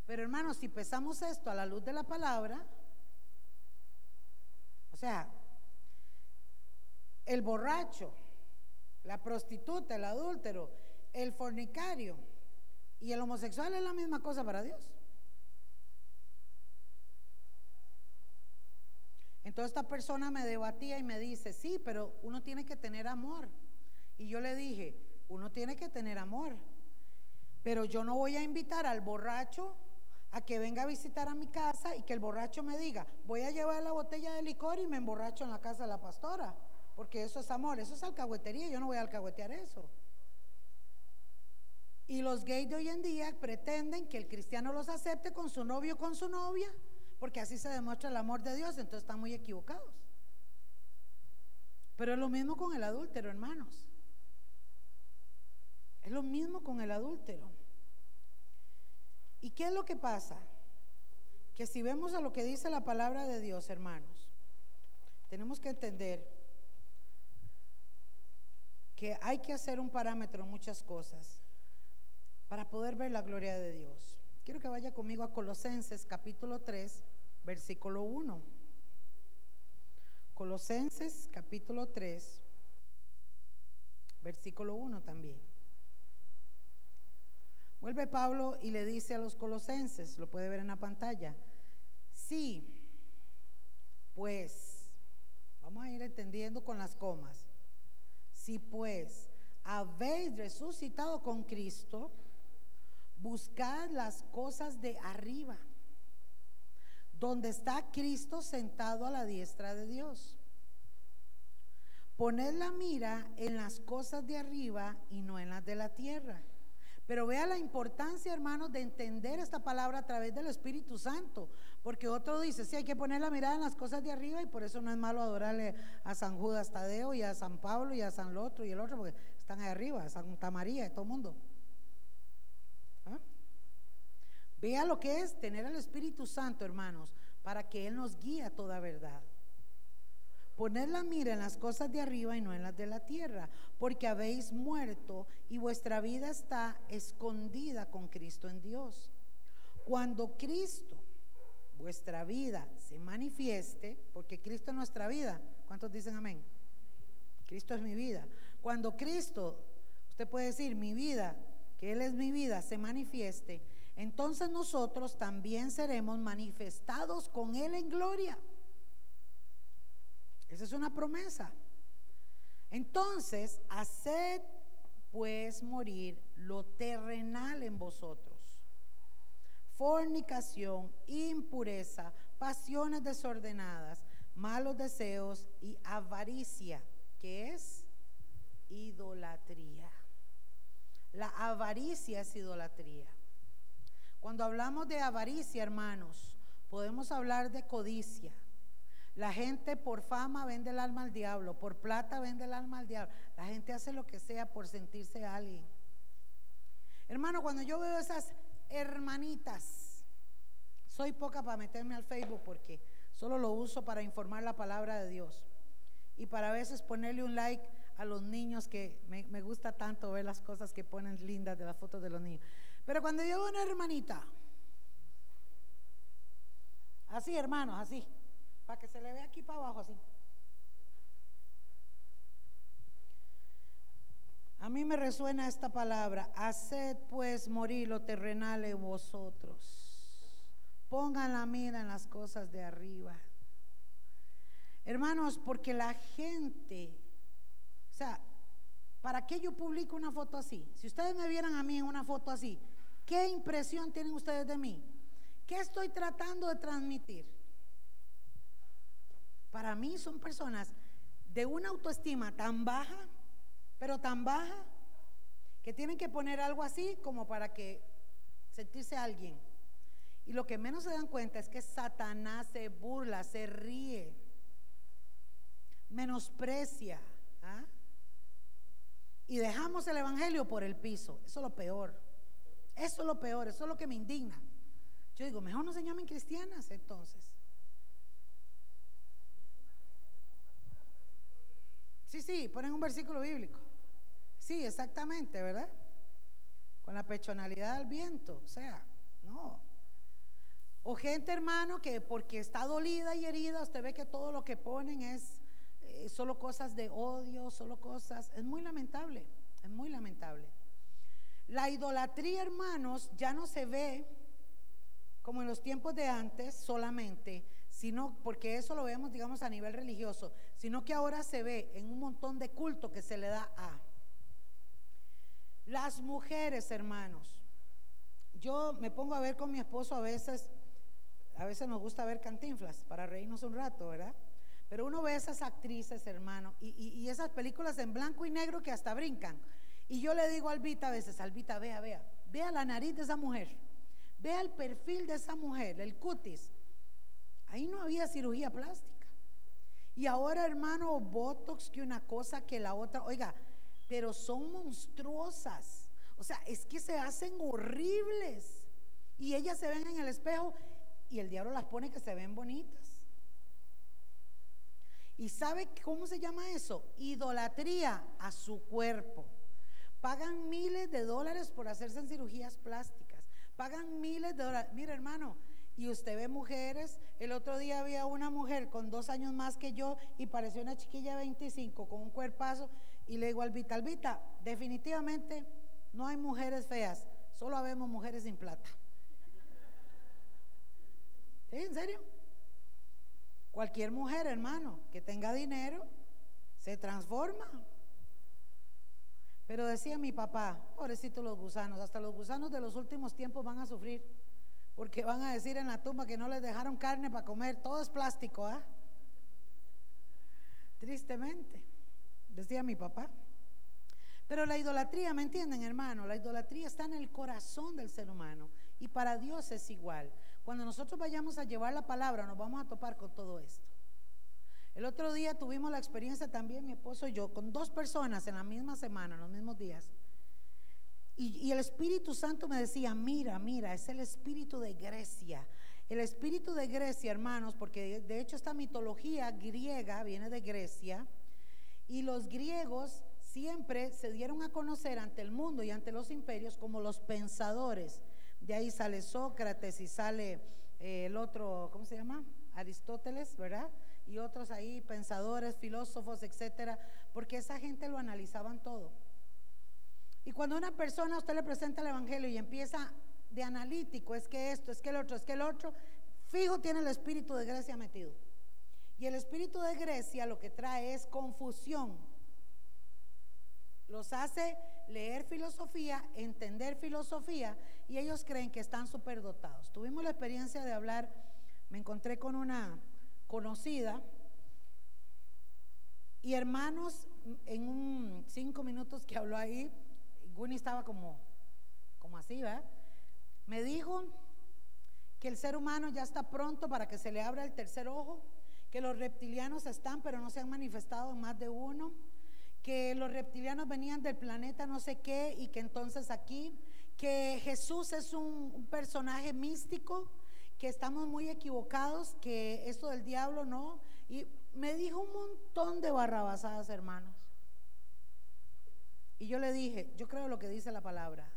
Pero hermanos, si pesamos esto a la luz de la palabra, o sea, el borracho, la prostituta, el adúltero, el fornicario y el homosexual es la misma cosa para Dios. Entonces esta persona me debatía y me dice, sí, pero uno tiene que tener amor. Y yo le dije, uno tiene que tener amor, pero yo no voy a invitar al borracho a que venga a visitar a mi casa y que el borracho me diga, voy a llevar la botella de licor y me emborracho en la casa de la pastora, porque eso es amor, eso es alcahuetería, yo no voy a alcahuetear eso. Y los gays de hoy en día pretenden que el cristiano los acepte con su novio o con su novia, porque así se demuestra el amor de Dios, entonces están muy equivocados. Pero es lo mismo con el adúltero, hermanos. Es lo mismo con el adúltero. ¿Y qué es lo que pasa? Que si vemos a lo que dice la palabra de Dios, hermanos, tenemos que entender hay que hacer un parámetro en muchas cosas para poder ver la gloria de Dios. Quiero que vaya conmigo a Colosenses capítulo 3, versículo 1. Colosenses capítulo 3, versículo 1 también. Vuelve Pablo y le dice a los colosenses, lo puede ver en la pantalla, sí, pues, vamos a ir entendiendo con las comas, si pues habéis resucitado con Cristo, buscad las cosas de arriba, donde está Cristo sentado a la diestra de Dios. Poned la mira en las cosas de arriba y no en las de la tierra. Pero vea la importancia, hermanos, de entender esta palabra a través del Espíritu Santo. Porque otro dice, sí, hay que poner la mirada en las cosas de arriba y por eso no es malo adorarle a San Judas Tadeo y a San Pablo y a San Lotro y el otro, porque están ahí arriba, Santa María y todo el mundo. ¿Ah? Vea lo que es tener al Espíritu Santo, hermanos, para que Él nos guíe a toda verdad. Poner la mira en las cosas de arriba y no en las de la tierra, porque habéis muerto y vuestra vida está escondida con Cristo en Dios. Cuando Cristo, vuestra vida, se manifieste, porque Cristo es nuestra vida, ¿cuántos dicen amén? Cristo es mi vida. Cuando Cristo, usted puede decir mi vida, que Él es mi vida, se manifieste, entonces nosotros también seremos manifestados con Él en gloria. Esa es una promesa. Entonces, haced pues morir lo terrenal en vosotros. Fornicación, impureza, pasiones desordenadas, malos deseos y avaricia, que es idolatría. La avaricia es idolatría. Cuando hablamos de avaricia, hermanos, podemos hablar de codicia la gente por fama vende el alma al diablo, por plata vende el alma al diablo. La gente hace lo que sea por sentirse alguien. Hermano, cuando yo veo esas hermanitas, soy poca para meterme al Facebook porque solo lo uso para informar la palabra de Dios y para a veces ponerle un like a los niños que me, gusta tanto ver las cosas que ponen lindas de las fotos de los niños. Pero cuando yo una hermanita, así hermanos, así, para que se le vea aquí para abajo así. A mí me resuena esta palabra, haced pues morir lo terrenal en vosotros. Pongan la mira en las cosas de arriba. Hermanos, porque la gente, o sea, ¿para qué yo publico una foto así? Si ustedes me vieran a mí en una foto así, ¿qué impresión tienen ustedes de mí? ¿Qué estoy tratando de transmitir? Para mí son personas de una autoestima tan baja, pero tan baja, que tienen que poner algo así como para que sentirse alguien. Y lo que menos se dan cuenta es que Satanás se burla, se ríe, menosprecia. ¿ah? Y dejamos el Evangelio por el piso. Eso es lo peor. Eso es lo peor, eso es lo que me indigna. Yo digo, mejor no se llamen cristianas entonces. Sí, sí, ponen un versículo bíblico. Sí, exactamente, ¿verdad? Con la pechonalidad del viento, o sea, no. O gente, hermano, que porque está dolida y herida, usted ve que todo lo que ponen es eh, solo cosas de odio, solo cosas. Es muy lamentable, es muy lamentable. La idolatría, hermanos, ya no se ve como en los tiempos de antes solamente, sino porque eso lo vemos, digamos, a nivel religioso, sino que ahora se ve en un montón de culto que se le da a las mujeres, hermanos. Yo me pongo a ver con mi esposo a veces, a veces nos gusta ver cantinflas para reírnos un rato, ¿verdad? Pero uno ve esas actrices, hermano, y, y esas películas en blanco y negro que hasta brincan. Y yo le digo a Albita a veces, Albita, vea, vea, vea la nariz de esa mujer, vea el perfil de esa mujer, el cutis Ahí no había cirugía plástica. Y ahora, hermano, Botox que una cosa que la otra. Oiga, pero son monstruosas. O sea, es que se hacen horribles. Y ellas se ven en el espejo y el diablo las pone que se ven bonitas. ¿Y sabe cómo se llama eso? Idolatría a su cuerpo. Pagan miles de dólares por hacerse en cirugías plásticas. Pagan miles de dólares. Mira, hermano, y usted ve mujeres. El otro día había una mujer con dos años más que yo y parecía una chiquilla de 25 con un cuerpazo. Y le digo al Vita, Vita, definitivamente no hay mujeres feas, solo habemos mujeres sin plata. ¿Sí? ¿En serio? Cualquier mujer, hermano, que tenga dinero, se transforma. Pero decía mi papá, pobrecito los gusanos, hasta los gusanos de los últimos tiempos van a sufrir, porque van a decir en la tumba que no les dejaron carne para comer, todo es plástico, ¿ah? Tristemente, decía mi papá. Pero la idolatría, ¿me entienden, hermano? La idolatría está en el corazón del ser humano y para Dios es igual. Cuando nosotros vayamos a llevar la palabra, nos vamos a topar con todo esto. El otro día tuvimos la experiencia también, mi esposo y yo, con dos personas en la misma semana, en los mismos días. Y, el Espíritu Santo me decía, mira, mira, es el Espíritu de Grecia. El Espíritu de Grecia, hermanos, porque de hecho esta mitología griega viene de Grecia. Y los griegos siempre se dieron a conocer ante el mundo y ante los imperios como los pensadores. De ahí sale Sócrates y sale eh, el otro, ¿cómo se llama? Aristóteles, ¿verdad? y otros ahí, pensadores, filósofos, etcétera, porque esa gente lo analizaban todo. Y cuando una persona a usted le presenta el Evangelio y empieza de analítico, es que esto, es que el otro, es que el otro, fijo tiene el espíritu de Grecia metido. Y el espíritu de Grecia lo que trae es confusión. Los hace leer filosofía, entender filosofía, y ellos creen que están superdotados. Tuvimos la experiencia de hablar, me encontré con una conocida. Y hermanos, en un cinco minutos que habló ahí, Guni estaba como, como así, ¿verdad? Me dijo que el ser humano ya está pronto para que se le abra el tercer ojo, que los reptilianos están, pero no se han manifestado más de uno, que los reptilianos venían del planeta no sé qué y que entonces aquí, que Jesús es un personaje místico que estamos muy equivocados, que esto del diablo no. Y me dijo un montón de barrabasadas, hermanos. Y yo le dije, yo creo lo que dice la palabra.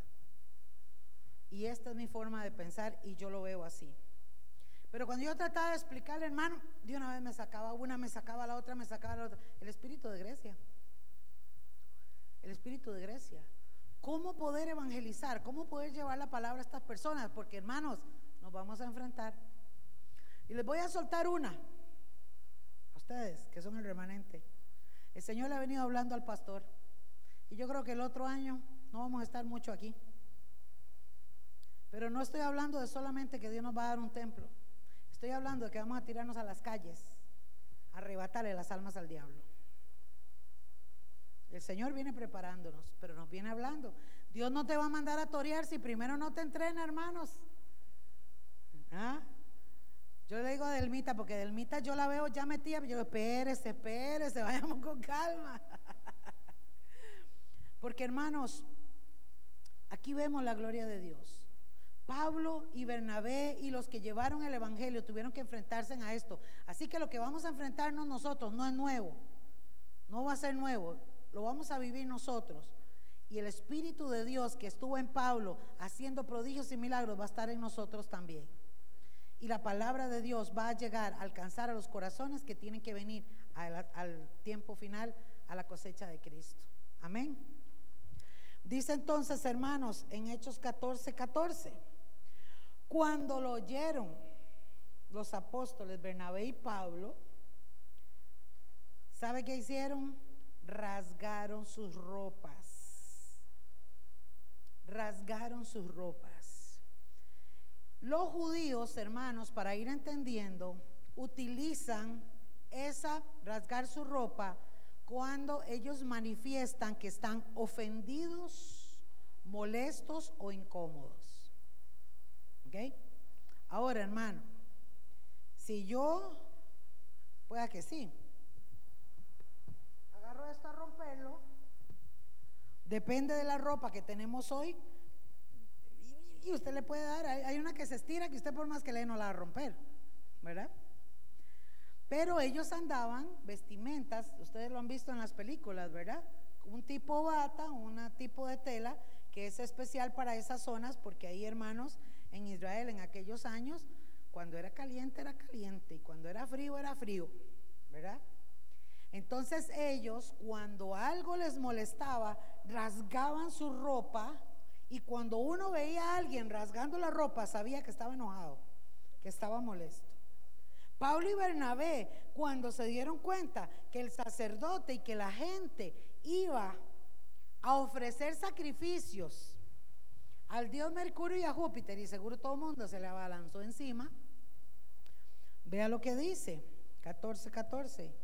Y esta es mi forma de pensar y yo lo veo así. Pero cuando yo trataba de explicarle, hermano, de una vez me sacaba una, me sacaba la otra, me sacaba la otra. El espíritu de Grecia. El espíritu de Grecia. ¿Cómo poder evangelizar? ¿Cómo poder llevar la palabra a estas personas? Porque, hermanos, nos vamos a enfrentar. Y les voy a soltar una a ustedes, que son el remanente. El Señor le ha venido hablando al pastor. Y yo creo que el otro año no vamos a estar mucho aquí. Pero no estoy hablando de solamente que Dios nos va a dar un templo. Estoy hablando de que vamos a tirarnos a las calles, a arrebatarle las almas al diablo. El Señor viene preparándonos, pero nos viene hablando. Dios no te va a mandar a torear si primero no te entrena, hermanos. ¿Ah? Yo le digo a Delmita, porque Delmita yo la veo ya metida, yo espérese, espérese, vayamos con calma. Porque hermanos, aquí vemos la gloria de Dios. Pablo y Bernabé y los que llevaron el Evangelio tuvieron que enfrentarse a esto. Así que lo que vamos a enfrentarnos nosotros no es nuevo, no va a ser nuevo, lo vamos a vivir nosotros. Y el Espíritu de Dios que estuvo en Pablo haciendo prodigios y milagros va a estar en nosotros también y la palabra de Dios va a llegar a alcanzar a los corazones que tienen que venir al, tiempo final, a la cosecha de Cristo. Amén. Dice entonces, hermanos, en Hechos 14, 14, cuando lo oyeron los apóstoles Bernabé y Pablo, ¿sabe qué hicieron? Rasgaron sus ropas. Rasgaron sus ropas. Los judíos, hermanos, para ir entendiendo, utilizan esa rasgar su ropa cuando ellos manifiestan que están ofendidos, molestos o incómodos. ¿Ok? Ahora, hermano, Si yo, pueda que sí, agarro esto a romperlo, depende de la ropa que tenemos hoy, y usted le puede dar, hay una que se estira que usted por más que le no la va a romper, ¿verdad? Pero ellos andaban vestimentas, ustedes lo han visto en las películas, ¿verdad? Un tipo bata, un tipo de tela que es especial para esas zonas, porque ahí, hermanos, en Israel en aquellos años, cuando era caliente era caliente y cuando era frío era frío, ¿verdad? Entonces ellos, cuando algo les molestaba, rasgaban su ropa y cuando uno veía a alguien rasgando la ropa, sabía que estaba enojado, que estaba molesto. Pablo y Bernabé, cuando se dieron cuenta que el sacerdote y que la gente iba a ofrecer sacrificios al dios Mercurio y a Júpiter, y seguro todo el mundo se le abalanzó encima, vea lo que dice, 14, 14.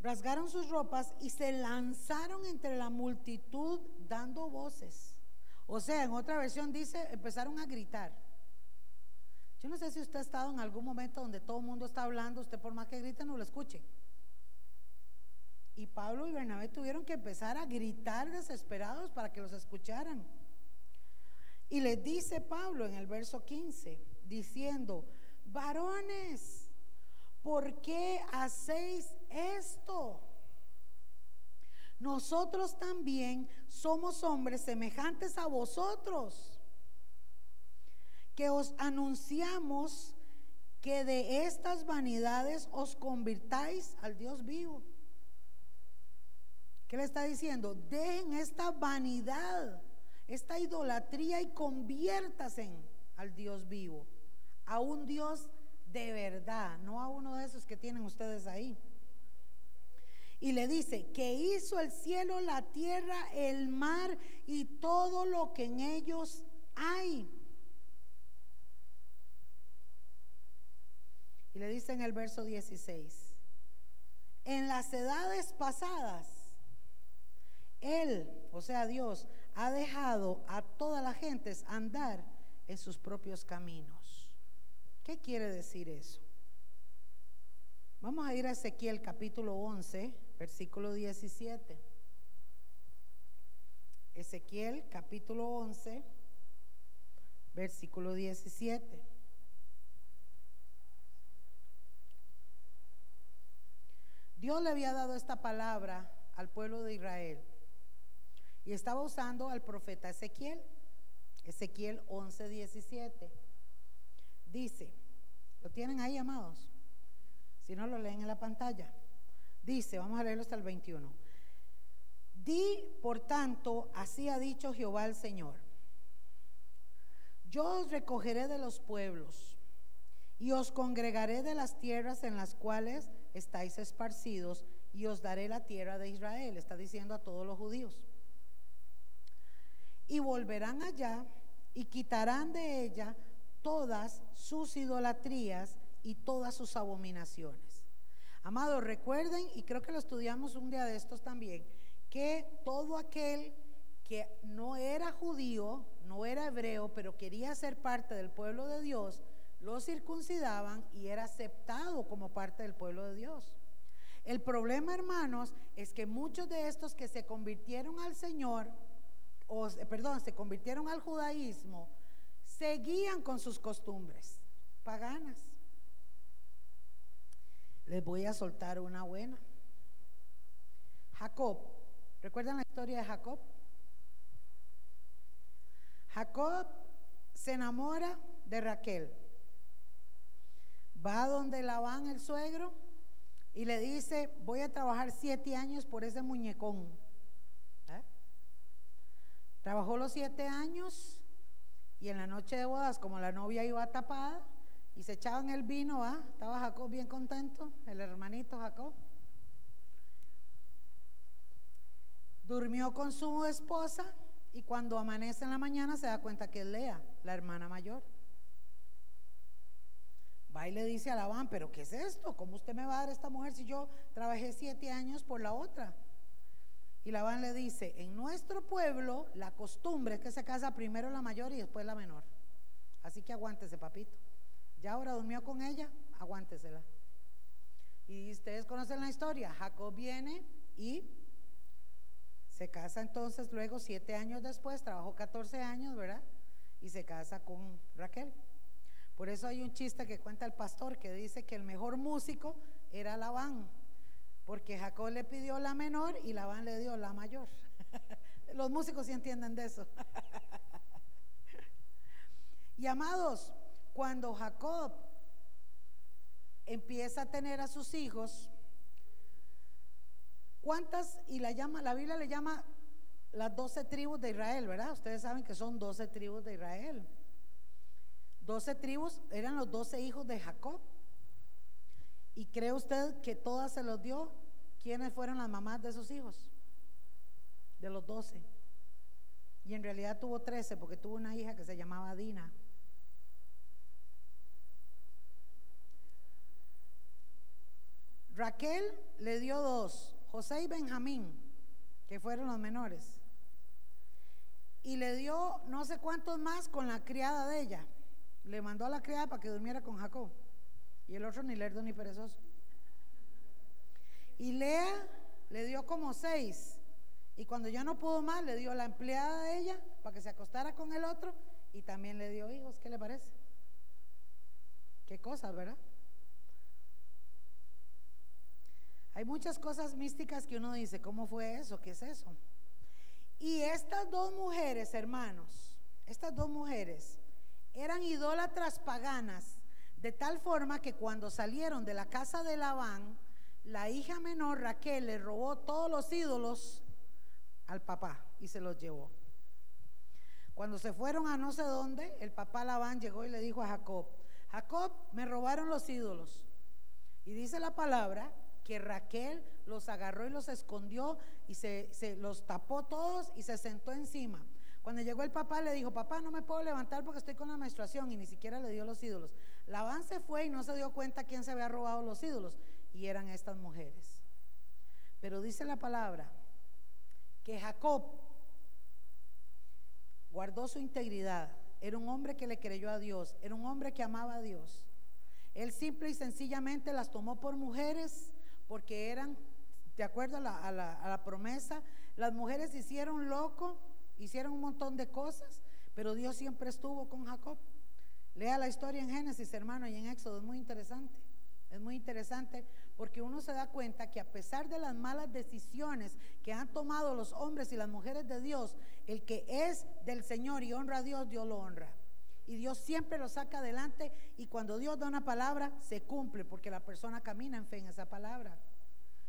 Rasgaron sus ropas y se lanzaron entre la multitud dando voces. O sea, en otra versión dice, empezaron a gritar. Yo no sé si usted ha estado en algún momento donde todo el mundo está hablando, usted por más que grite no lo escuche. Y Pablo y Bernabé tuvieron que empezar a gritar desesperados para que los escucharan. Y les dice Pablo en el verso 15, diciendo, varones, ¿por qué hacéis esto? Nosotros también somos hombres semejantes a vosotros que os anunciamos que de estas vanidades os convirtáis al Dios vivo. ¿Qué le está diciendo? Dejen esta vanidad, esta idolatría y conviértase al Dios vivo, a un Dios de verdad, no a uno de esos que tienen ustedes ahí. Y le dice que hizo el cielo, la tierra, el mar y todo lo que en ellos hay Y le dice en el verso 16, en las edades pasadas, Él, o sea Dios, ha dejado a todas las gentes andar en sus propios caminos. ¿Qué quiere decir eso? Vamos a ir a Ezequiel capítulo 11, versículo 17. Ezequiel capítulo 11, versículo 17. Dios le había dado esta palabra al pueblo de Israel y estaba usando al profeta Ezequiel. Ezequiel 11, 17. Dice, ¿lo tienen ahí, amados? Si no, lo leen en la pantalla. Dice, vamos a leerlo hasta el 21. Di, por tanto, así ha dicho Jehová el Señor. Yo os recogeré de los pueblos y os congregaré de las tierras en las cuales estáis esparcidos y os daré la tierra de Israel, está diciendo a todos los judíos. Y volverán allá y quitarán de ella todas sus idolatrías y todas sus abominaciones. Amados, recuerden, y creo que lo estudiamos un día de estos también, que todo aquel que no era judío, no era hebreo, pero quería ser parte del pueblo de Dios, lo circuncidaban y era aceptado como parte del pueblo de Dios. El problema, hermanos, es que muchos de estos que se convirtieron al Señor, perdón, se convirtieron al judaísmo, seguían con sus costumbres paganas. Les voy a soltar una buena. Jacob, ¿recuerdan la historia de Jacob? Jacob se enamora de Raquel va donde Labán, el suegro, y le dice, voy a trabajar siete años por ese muñecón. Trabajó los siete años y en la noche de bodas, como la novia iba tapada y se echaban el vino, ¿ah? estaba Jacob bien contento, el hermanito Jacob. Durmió con su esposa y cuando amanece en la mañana se da cuenta que es Lea, la hermana mayor. Va y le dice a Labán, pero ¿qué es esto? ¿Cómo usted me va a dar esta mujer si yo trabajé siete años por la otra? Y Labán le dice, en nuestro pueblo la costumbre es que se casa primero la mayor y después la menor. Así que aguántese, papito. Ya ahora durmió con ella, aguántesela. Y ustedes conocen la historia. Jacob viene y se casa entonces luego, siete años después, trabajó 14 años, ¿verdad? Y se casa con Raquel. Por eso hay un chiste que cuenta el pastor que dice que el mejor músico era Labán, porque Jacob le pidió la menor y Labán le dio la mayor. Los músicos sí entienden de eso. y amados, cuando Jacob empieza a tener a sus hijos, ¿cuántas? Y la llama, la Biblia le llama las doce tribus de Israel, ¿verdad? Ustedes saben que son doce tribus de Israel. Doce tribus eran los doce hijos de Jacob. ¿Y cree usted que todas se los dio? ¿Quiénes fueron las mamás de esos hijos? De los doce. Y en realidad tuvo trece porque tuvo una hija que se llamaba Dina. Raquel le dio dos, José y Benjamín, que fueron los menores. Y le dio no sé cuántos más con la criada de ella. Le mandó a la criada para que durmiera con Jacob. Y el otro ni lerdo ni perezoso. Y Lea le dio como seis. Y cuando ya no pudo más, le dio la empleada de ella para que se acostara con el otro. Y también le dio hijos. ¿Qué le parece? Qué cosas, ¿verdad? Hay muchas cosas místicas que uno dice, ¿cómo fue eso? ¿Qué es eso? Y estas dos mujeres, hermanos, estas dos mujeres eran idólatras paganas, de tal forma que cuando salieron de la casa de Labán, la hija menor Raquel le robó todos los ídolos al papá y se los llevó. Cuando se fueron a no sé dónde, el papá Labán llegó y le dijo a Jacob, Jacob, me robaron los ídolos. Y dice la palabra que Raquel los agarró y los escondió y se, los tapó todos y se sentó encima. Cuando llegó el papá le dijo, papá, no me puedo levantar porque estoy con la menstruación y ni siquiera le dio los ídolos. Labán se fue y no se dio cuenta quién se había robado los ídolos y eran estas mujeres. Pero dice la palabra que Jacob guardó su integridad, era un hombre que le creyó a Dios, era un hombre que amaba a Dios. Él simple y sencillamente las tomó por mujeres porque eran, de acuerdo a la, promesa, las mujeres hicieron loco, hicieron un montón de cosas, pero Dios siempre estuvo con Jacob. Lea la historia en Génesis, hermano, y en Éxodo, es muy interesante. Es muy interesante porque uno se da cuenta que a pesar de las malas decisiones que han tomado los hombres y las mujeres de Dios, el que es del Señor y honra a Dios, Dios lo honra. Y Dios siempre lo saca adelante y cuando Dios da una palabra, se cumple porque la persona camina en fe en esa palabra.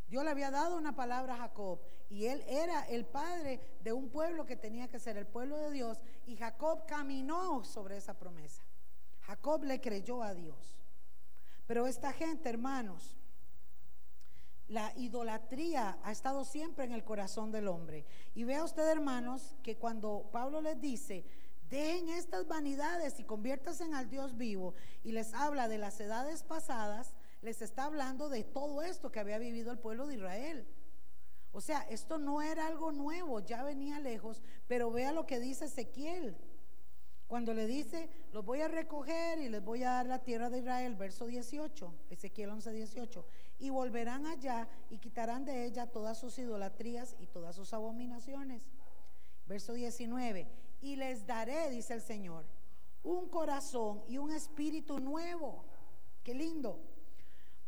Dios le había dado una palabra a Jacob y él era el padre de un pueblo que tenía que ser el pueblo de Dios y Jacob caminó sobre esa promesa. Jacob le creyó a Dios. Pero esta gente, hermanos, la idolatría ha estado siempre en el corazón del hombre. Y vea usted, hermanos, que cuando Pablo les dice, Dejen estas vanidades y conviértanse al Dios vivo. Y les habla de las edades pasadas, les está hablando de todo esto que había vivido el pueblo de Israel. O sea, esto no era algo nuevo, ya venía lejos, pero vea lo que dice Ezequiel. Cuando le dice, los voy a recoger y les voy a dar la tierra de Israel, verso 18, Ezequiel 11, 18, y volverán allá y quitarán de ella todas sus idolatrías y todas sus abominaciones. Verso 19, y les daré, dice el Señor, un corazón y un espíritu nuevo. Qué lindo.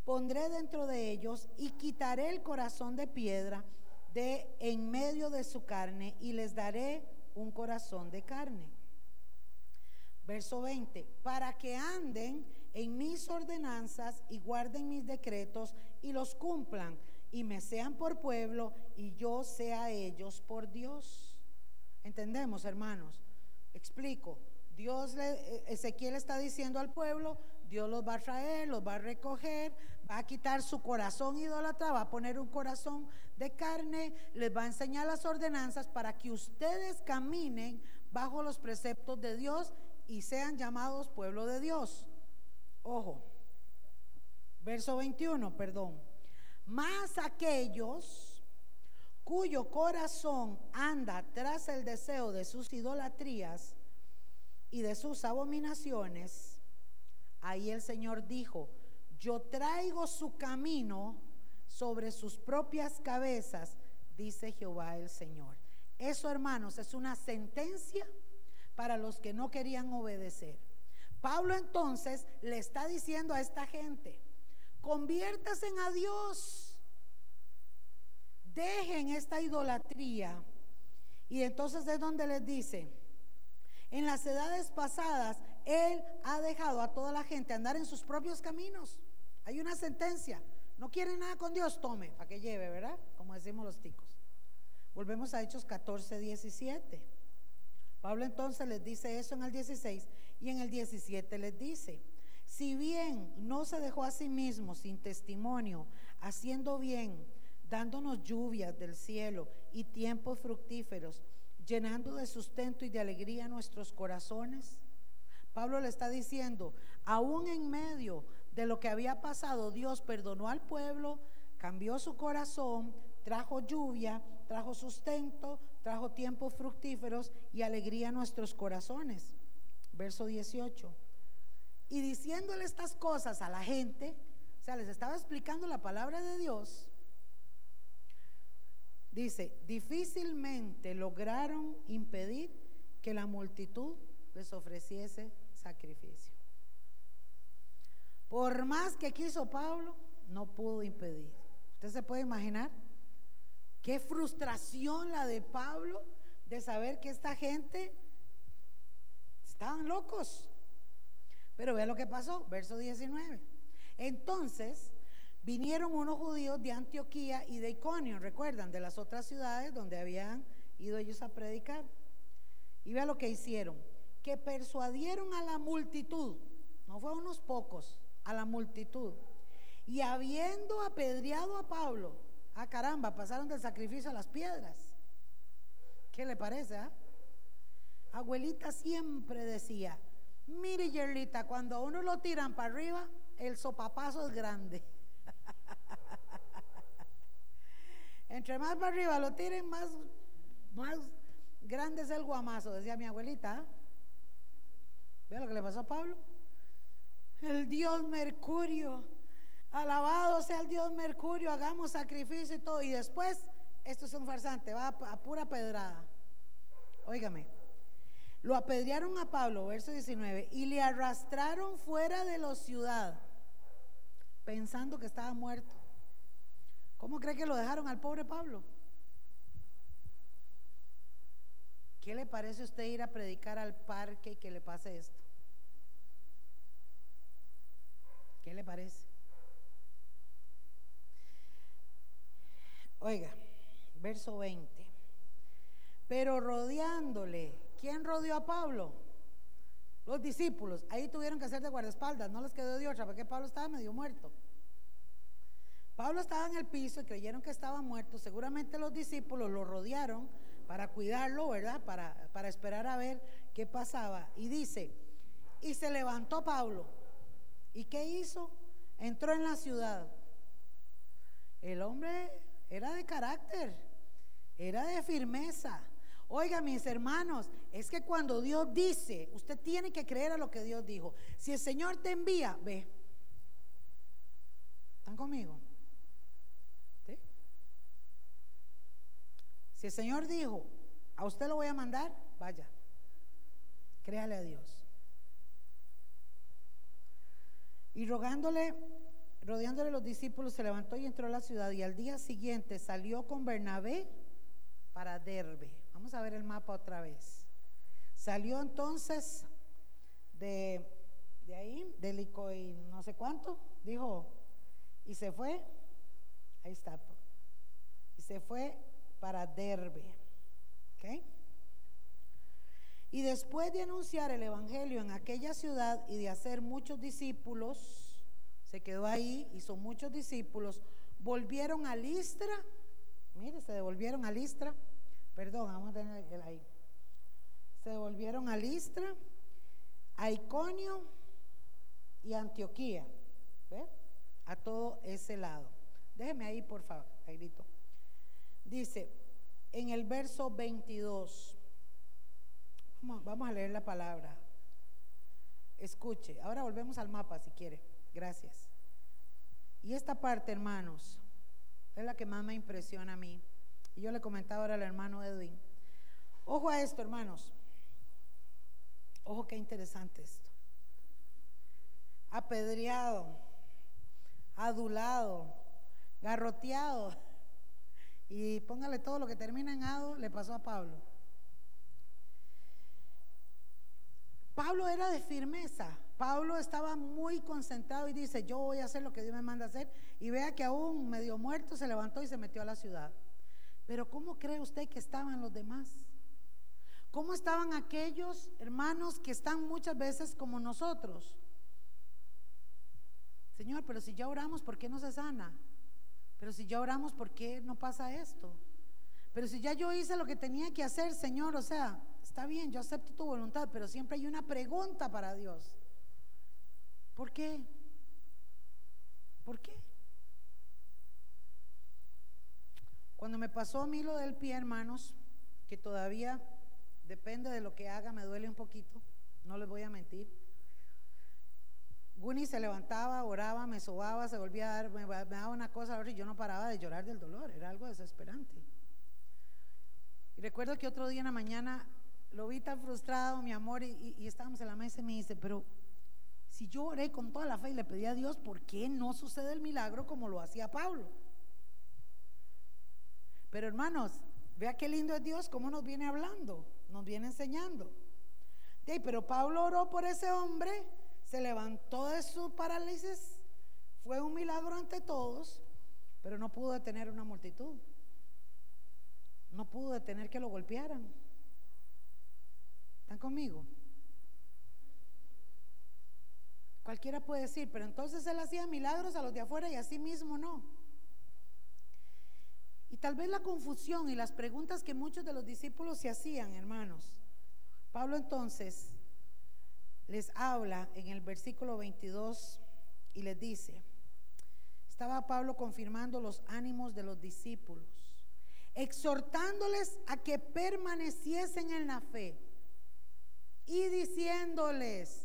Pondré dentro de ellos y quitaré el corazón de piedra de en medio de su carne y les daré un corazón de carne. Verso 20, para que anden en mis ordenanzas y guarden mis decretos y los cumplan y me sean por pueblo y yo sea ellos por Dios. ¿Entendemos, hermanos? Explico. Dios le, eh, Ezequiel está diciendo al pueblo, Dios los va a traer, los va a recoger, va a quitar su corazón idólatra, va a poner un corazón de carne, les va a enseñar las ordenanzas para que ustedes caminen bajo los preceptos de Dios y sean llamados pueblo de Dios. Ojo, verso 21, perdón. Más aquellos cuyo corazón anda tras el deseo de sus idolatrías y de sus abominaciones, ahí el Señor dijo, yo traigo su camino sobre sus propias cabezas, dice Jehová el Señor. Eso, hermanos, es una sentencia para los que no querían obedecer. Pablo entonces le está diciendo a esta gente, conviértase a Dios, dejen esta idolatría. Y entonces es donde les dice, en las edades pasadas, Él ha dejado a toda la gente andar en sus propios caminos. Hay una sentencia. No quiere nada con Dios, tome, para que lleve, ¿verdad? Como decimos los ticos. Volvemos a Hechos 14, 17. Pablo entonces les dice eso en el 16 y en el 17 les dice, si bien no se dejó a sí mismo sin testimonio, haciendo bien, dándonos lluvias del cielo y tiempos fructíferos, llenando de sustento y de alegría nuestros corazones. Pablo le está diciendo, aún en medio de lo que había pasado, Dios perdonó al pueblo, cambió su corazón, trajo lluvia, trajo sustento, trajo tiempos fructíferos y alegría a nuestros corazones. Verso 18. Y diciéndole estas cosas a la gente, o sea, les estaba explicando la palabra de Dios, dice, difícilmente lograron impedir que la multitud les ofreciese sacrificio. Por más que quiso Pablo, no pudo impedir. ¿Usted se puede imaginar? Qué frustración la de Pablo de saber que esta gente estaban locos. Pero vea lo que pasó, verso 19. Entonces vinieron unos judíos de Antioquía y de Iconio, recuerdan, de las otras ciudades donde habían ido ellos a predicar. Y vea lo que hicieron, que persuadieron a la multitud, no fue unos pocos, a la multitud. Y habiendo apedreado a Pablo, Ah, caramba, pasaron del sacrificio a las piedras. ¿Qué le parece? Ah? Abuelita siempre decía, mire Yerlita, cuando uno lo tiran para arriba, el sopapazo es grande. Entre más para arriba lo tiren, más, grande es el guamazo, decía mi abuelita. ¿ah? ¿Ve lo que le pasó a Pablo? El dios Mercurio Alabado sea el Dios Mercurio, hagamos sacrificio y todo. Y después, esto es un farsante, va a, pura pedrada. Óigame, lo apedrearon a Pablo, verso 19, y le arrastraron fuera de la ciudad, pensando que estaba muerto. ¿Cómo cree que lo dejaron al pobre Pablo? ¿Qué le parece a usted ir a predicar al parque y que le pase esto? ¿Qué le parece? Oiga, verso 20. Pero rodeándole, ¿quién rodeó a Pablo? Los discípulos. Ahí tuvieron que hacer de guardaespaldas, no les quedó de otra, porque Pablo estaba medio muerto. Pablo estaba en el piso y creyeron que estaba muerto. Seguramente los discípulos lo rodearon para cuidarlo, ¿verdad? Para, para esperar a ver qué pasaba. Y dice, y se levantó Pablo. ¿Y qué hizo? Entró en la ciudad. El hombre era de carácter, era de firmeza. Oiga, mis hermanos, es que cuando Dios dice, usted tiene que creer a lo que Dios dijo. Si el Señor te envía, ve. ¿Están conmigo? ¿Sí? Si el Señor dijo, a usted lo voy a mandar, vaya. Créale a Dios. Y rogándole Rodeándole los discípulos, se levantó y entró a la ciudad y al día siguiente salió con Bernabé para Derbe. Vamos a ver el mapa otra vez. Salió entonces de, de ahí, de Lico y no sé cuánto, dijo, y se fue, ahí está, y se fue para Derbe. ¿ok? Y después de anunciar el Evangelio en aquella ciudad y de hacer muchos discípulos, se quedó ahí, hizo muchos discípulos, volvieron a Listra, mire, se devolvieron a Listra, perdón, vamos a tener el ahí, se devolvieron a Listra, a Iconio y Antioquía. A todo ese lado. Déjeme ahí, por favor, ahí grito. Dice, en el verso 22, vamos a leer la palabra. Escuche, ahora volvemos al mapa si quiere. Gracias. Y esta parte, hermanos, es la que más me impresiona a mí. Y yo le comentaba ahora al hermano Edwin. Ojo a esto, hermanos. Ojo qué interesante esto. Apedreado, adulado, garroteado. Y póngale todo lo que termina en ado, le pasó a Pablo. Pablo era de firmeza. Pablo estaba muy concentrado y dice, yo voy a hacer lo que Dios me manda hacer. Y vea que aún medio muerto se levantó y se metió a la ciudad. Pero ¿cómo cree usted que estaban los demás? ¿Cómo estaban aquellos hermanos que están muchas veces como nosotros? Señor, pero si ya oramos, ¿por qué no se sana? Pero si ya oramos, ¿por qué no pasa esto? Pero si ya yo hice lo que tenía que hacer, Señor, o sea, está bien, yo acepto tu voluntad, pero siempre hay una pregunta para Dios. ¿Por qué? ¿Por qué? Cuando me pasó a mí lo del pie, hermanos, que todavía depende de lo que haga, me duele un poquito, no les voy a mentir. Guni se levantaba, oraba, me sobaba, se volvía a dar, me, daba una cosa y yo no paraba de llorar del dolor, era algo desesperante. Y recuerdo que otro día en la mañana lo vi tan frustrado, mi amor, y, y estábamos en la mesa y me dice, pero si yo oré con toda la fe y le pedí a Dios, ¿por qué no sucede el milagro como lo hacía Pablo? Pero hermanos, vea qué lindo es Dios, cómo nos viene hablando, nos viene enseñando. pero Pablo oró por ese hombre, se levantó de su parálisis, fue un milagro ante todos, pero no pudo detener una multitud. No pudo detener que lo golpearan. ¿Están conmigo? Cualquiera puede decir, pero entonces él hacía milagros a los de afuera y a sí mismo no. Y tal vez la confusión y las preguntas que muchos de los discípulos se hacían, hermanos. Pablo entonces les habla en el versículo 22 y les dice, estaba Pablo confirmando los ánimos de los discípulos, exhortándoles a que permaneciesen en la fe y diciéndoles,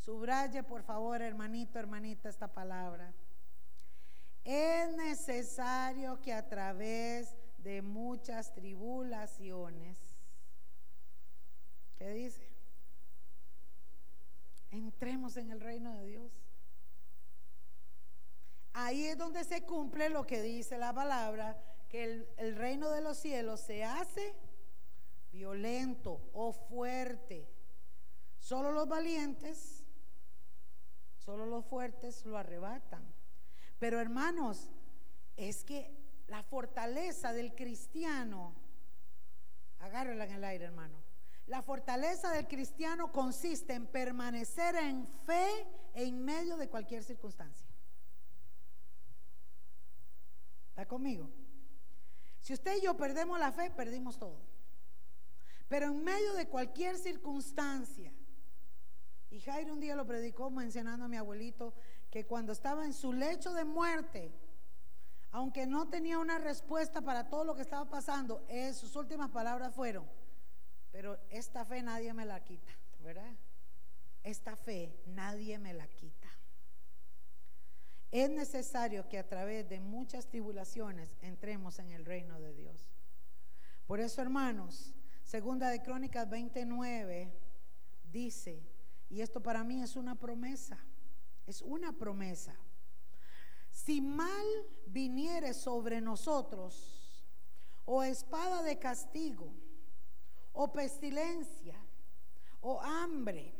Subraye, por favor, hermanito, hermanita, esta palabra. Es necesario que a través de muchas tribulaciones, ¿qué dice? Entremos en el reino de Dios. Ahí es donde se cumple lo que dice la palabra, que el, el reino de los cielos se hace violento o fuerte. Solo los valientes Solo los fuertes lo arrebatan. Pero hermanos, es que la fortaleza del cristiano, agárrela en el aire, hermano. La fortaleza del cristiano consiste en permanecer en fe en medio de cualquier circunstancia. ¿Está conmigo? Si usted y yo perdemos la fe, perdimos todo. Pero en medio de cualquier circunstancia, y Jairo un día lo predicó mencionando a mi abuelito que cuando estaba en su lecho de muerte, aunque no tenía una respuesta para todo lo que estaba pasando, sus últimas palabras fueron, pero esta fe nadie me la quita, ¿verdad? Esta fe nadie me la quita. Es necesario que a través de muchas tribulaciones entremos en el reino de Dios. Por eso, hermanos, segunda de Crónicas 29 dice, y esto para mí es una promesa, es una promesa. Si mal viniere sobre nosotros, o espada de castigo, o pestilencia, o hambre,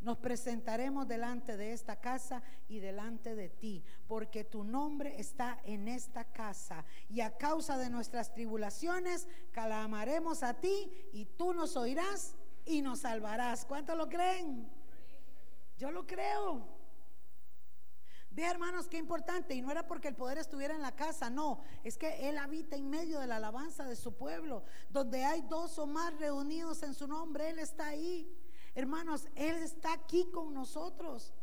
nos presentaremos delante de esta casa y delante de ti, porque tu nombre está en esta casa. Y a causa de nuestras tribulaciones, clamaremos a ti y tú nos oirás y nos salvarás. ¿Cuántos lo creen? Yo lo creo. Ve hermanos, qué importante. Y no era porque el poder estuviera en la casa, no. Es que Él habita en medio de la alabanza de su pueblo. Donde hay dos o más reunidos en su nombre, Él está ahí. Hermanos, Él está aquí con nosotros.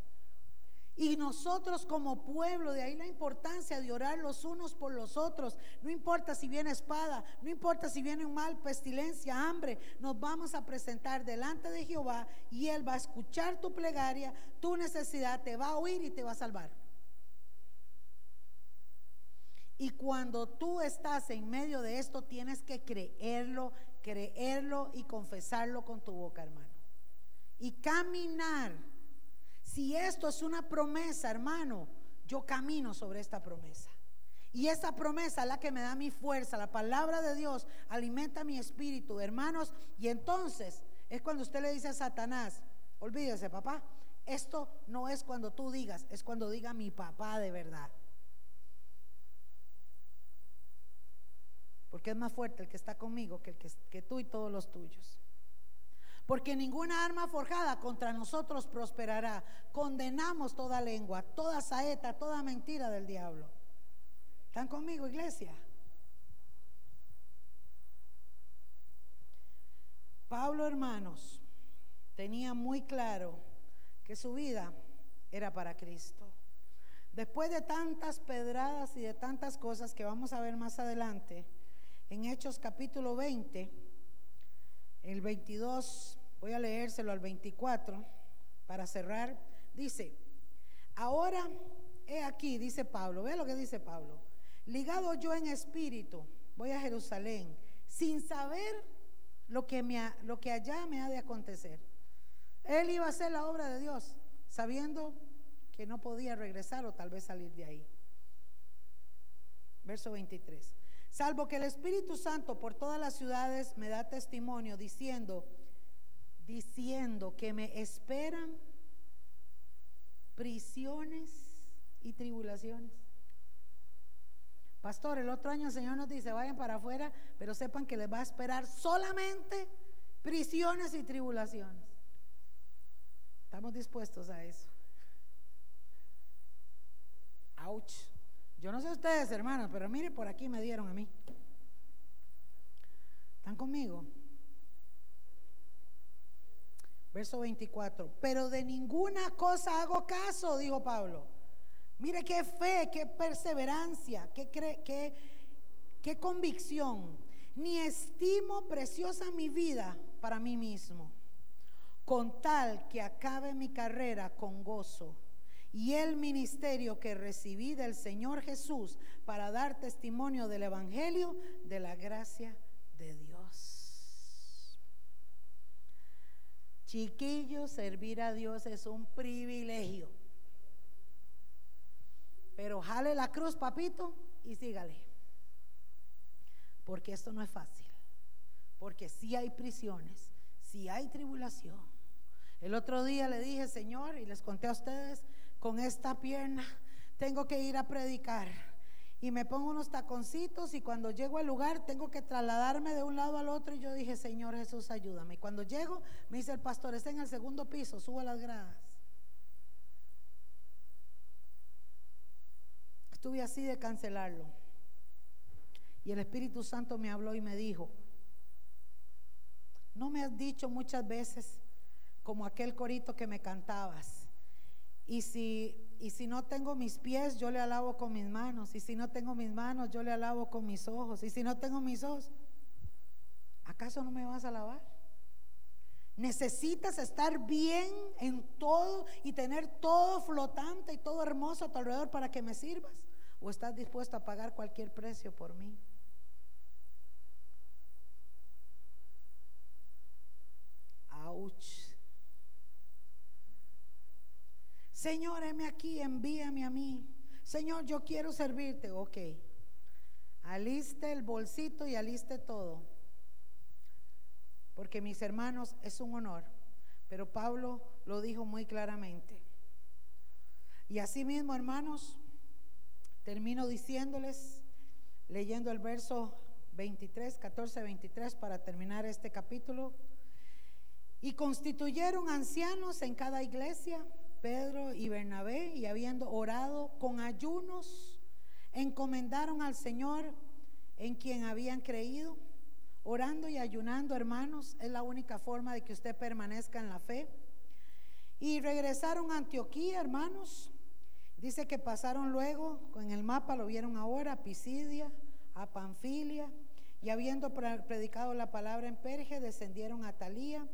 Y nosotros como pueblo, de ahí la importancia de orar los unos por los otros. No importa si viene espada, no importa si viene un mal, pestilencia, hambre, nos vamos a presentar delante de Jehová y Él va a escuchar tu plegaria, tu necesidad, te va a oír y te va a salvar. Y cuando tú estás en medio de esto, tienes que creerlo, creerlo y confesarlo con tu boca, hermano. Y caminar. Si esto es una promesa, hermano, yo camino sobre esta promesa. Y esa promesa es la que me da mi fuerza. La palabra de Dios alimenta mi espíritu, hermanos. Y entonces es cuando usted le dice a Satanás, olvídese, papá, esto no es cuando tú digas, es cuando diga mi papá de verdad. Porque es más fuerte el que está conmigo que, el que, que tú y todos los tuyos. Porque ninguna arma forjada contra nosotros prosperará. Condenamos toda lengua, toda saeta, toda mentira del diablo. ¿Están conmigo, iglesia? Pablo, hermanos, tenía muy claro que su vida era para Cristo. Después de tantas pedradas y de tantas cosas que vamos a ver más adelante, en Hechos capítulo 20, el 22, voy a leérselo al 24 para cerrar, dice, ahora he aquí, dice Pablo, ve lo que dice Pablo, ligado yo en espíritu, voy a Jerusalén, sin saber lo que, me lo que allá me ha de acontecer. Él iba a hacer la obra de Dios, sabiendo que no podía regresar o tal vez salir de ahí. Verso 23. Salvo que el Espíritu Santo por todas las ciudades me da testimonio diciendo, diciendo que me esperan prisiones y tribulaciones. Pastor, el otro año el Señor nos dice, vayan para afuera, pero sepan que les va a esperar solamente prisiones y tribulaciones. Estamos dispuestos a eso. Ouch. Yo no sé ustedes, hermanos, pero mire, por aquí me dieron a mí. ¿Están conmigo? Verso 24. Pero de ninguna cosa hago caso, dijo Pablo Mire qué fe, qué perseverancia, qué, qué, qué convicción. Ni estimo preciosa mi vida para mí mismo, con tal que acabe mi carrera con gozo y el ministerio que recibí del Señor Jesús para dar testimonio del Evangelio de la gracia de Dios. Chiquillos, servir a Dios es un privilegio. Pero jale la cruz, papito, y sígale. Porque esto no es fácil. Porque si hay prisiones, si hay tribulación. El otro día le dije, Señor, y les conté a ustedes, con esta pierna tengo que ir a predicar. Y me pongo unos taconcitos y cuando llego al lugar tengo que trasladarme de un lado al otro. Y yo dije, Señor Jesús, ayúdame. Y cuando llego, me dice el pastor, está en el segundo piso, subo a las gradas. Estuve así de cancelarlo. Y el Espíritu Santo me habló y me dijo, no me has dicho muchas veces como aquel corito que me cantabas. Y si, y si no tengo mis pies, yo le alabo con mis manos. Y si no tengo mis manos, yo le alabo con mis ojos. Y si no tengo mis ojos, ¿acaso no me vas a alabar? Necesitas estar bien en todo y tener todo flotante y todo hermoso a tu alrededor para que me sirvas. ¿O estás dispuesto a pagar cualquier precio por mí? Auch. Señor, heme aquí, envíame a mí. Señor, yo quiero servirte. Ok. Aliste el bolsito y aliste todo. Porque mis hermanos, es un honor. Pero Pablo lo dijo muy claramente. Y así mismo, hermanos, Termino diciéndoles, leyendo el verso 23, 14, 23 para terminar este capítulo. Y constituyeron ancianos en cada iglesia, Pedro y Bernabé, y habiendo orado con ayunos, encomendaron al Señor en quien habían creído. Orando y ayunando, hermanos, es la única forma de que usted permanezca en la fe. Y regresaron a Antioquía, hermanos, Dice que pasaron luego, con el mapa lo vieron ahora, a Pisidia, a Panfilia, y habiendo predicado la palabra en Perge, descendieron a Talía,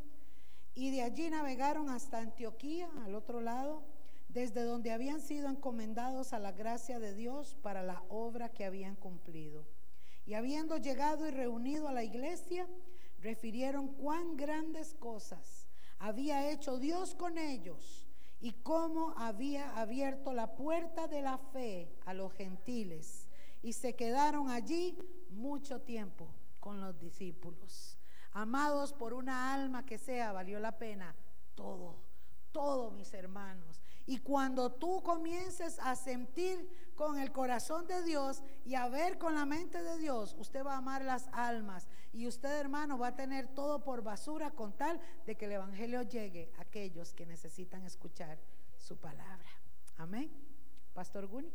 y de allí navegaron hasta Antioquía, al otro lado. desde donde habían sido encomendados a la gracia de Dios para la obra que habían cumplido. Y habiendo llegado y reunido a la iglesia, refirieron cuán grandes cosas había hecho Dios con ellos y cómo había abierto la puerta de la fe a los gentiles. Y se quedaron allí mucho tiempo con los discípulos. Amados por una alma que sea, valió la pena todo, todo mis hermanos. Y cuando tú comiences a sentir con el corazón de Dios y a ver con la mente de Dios, usted va a amar las almas y usted hermano va a tener todo por basura con tal de que el Evangelio llegue a aquellos que necesitan escuchar su palabra. Amén. Pastor Guni.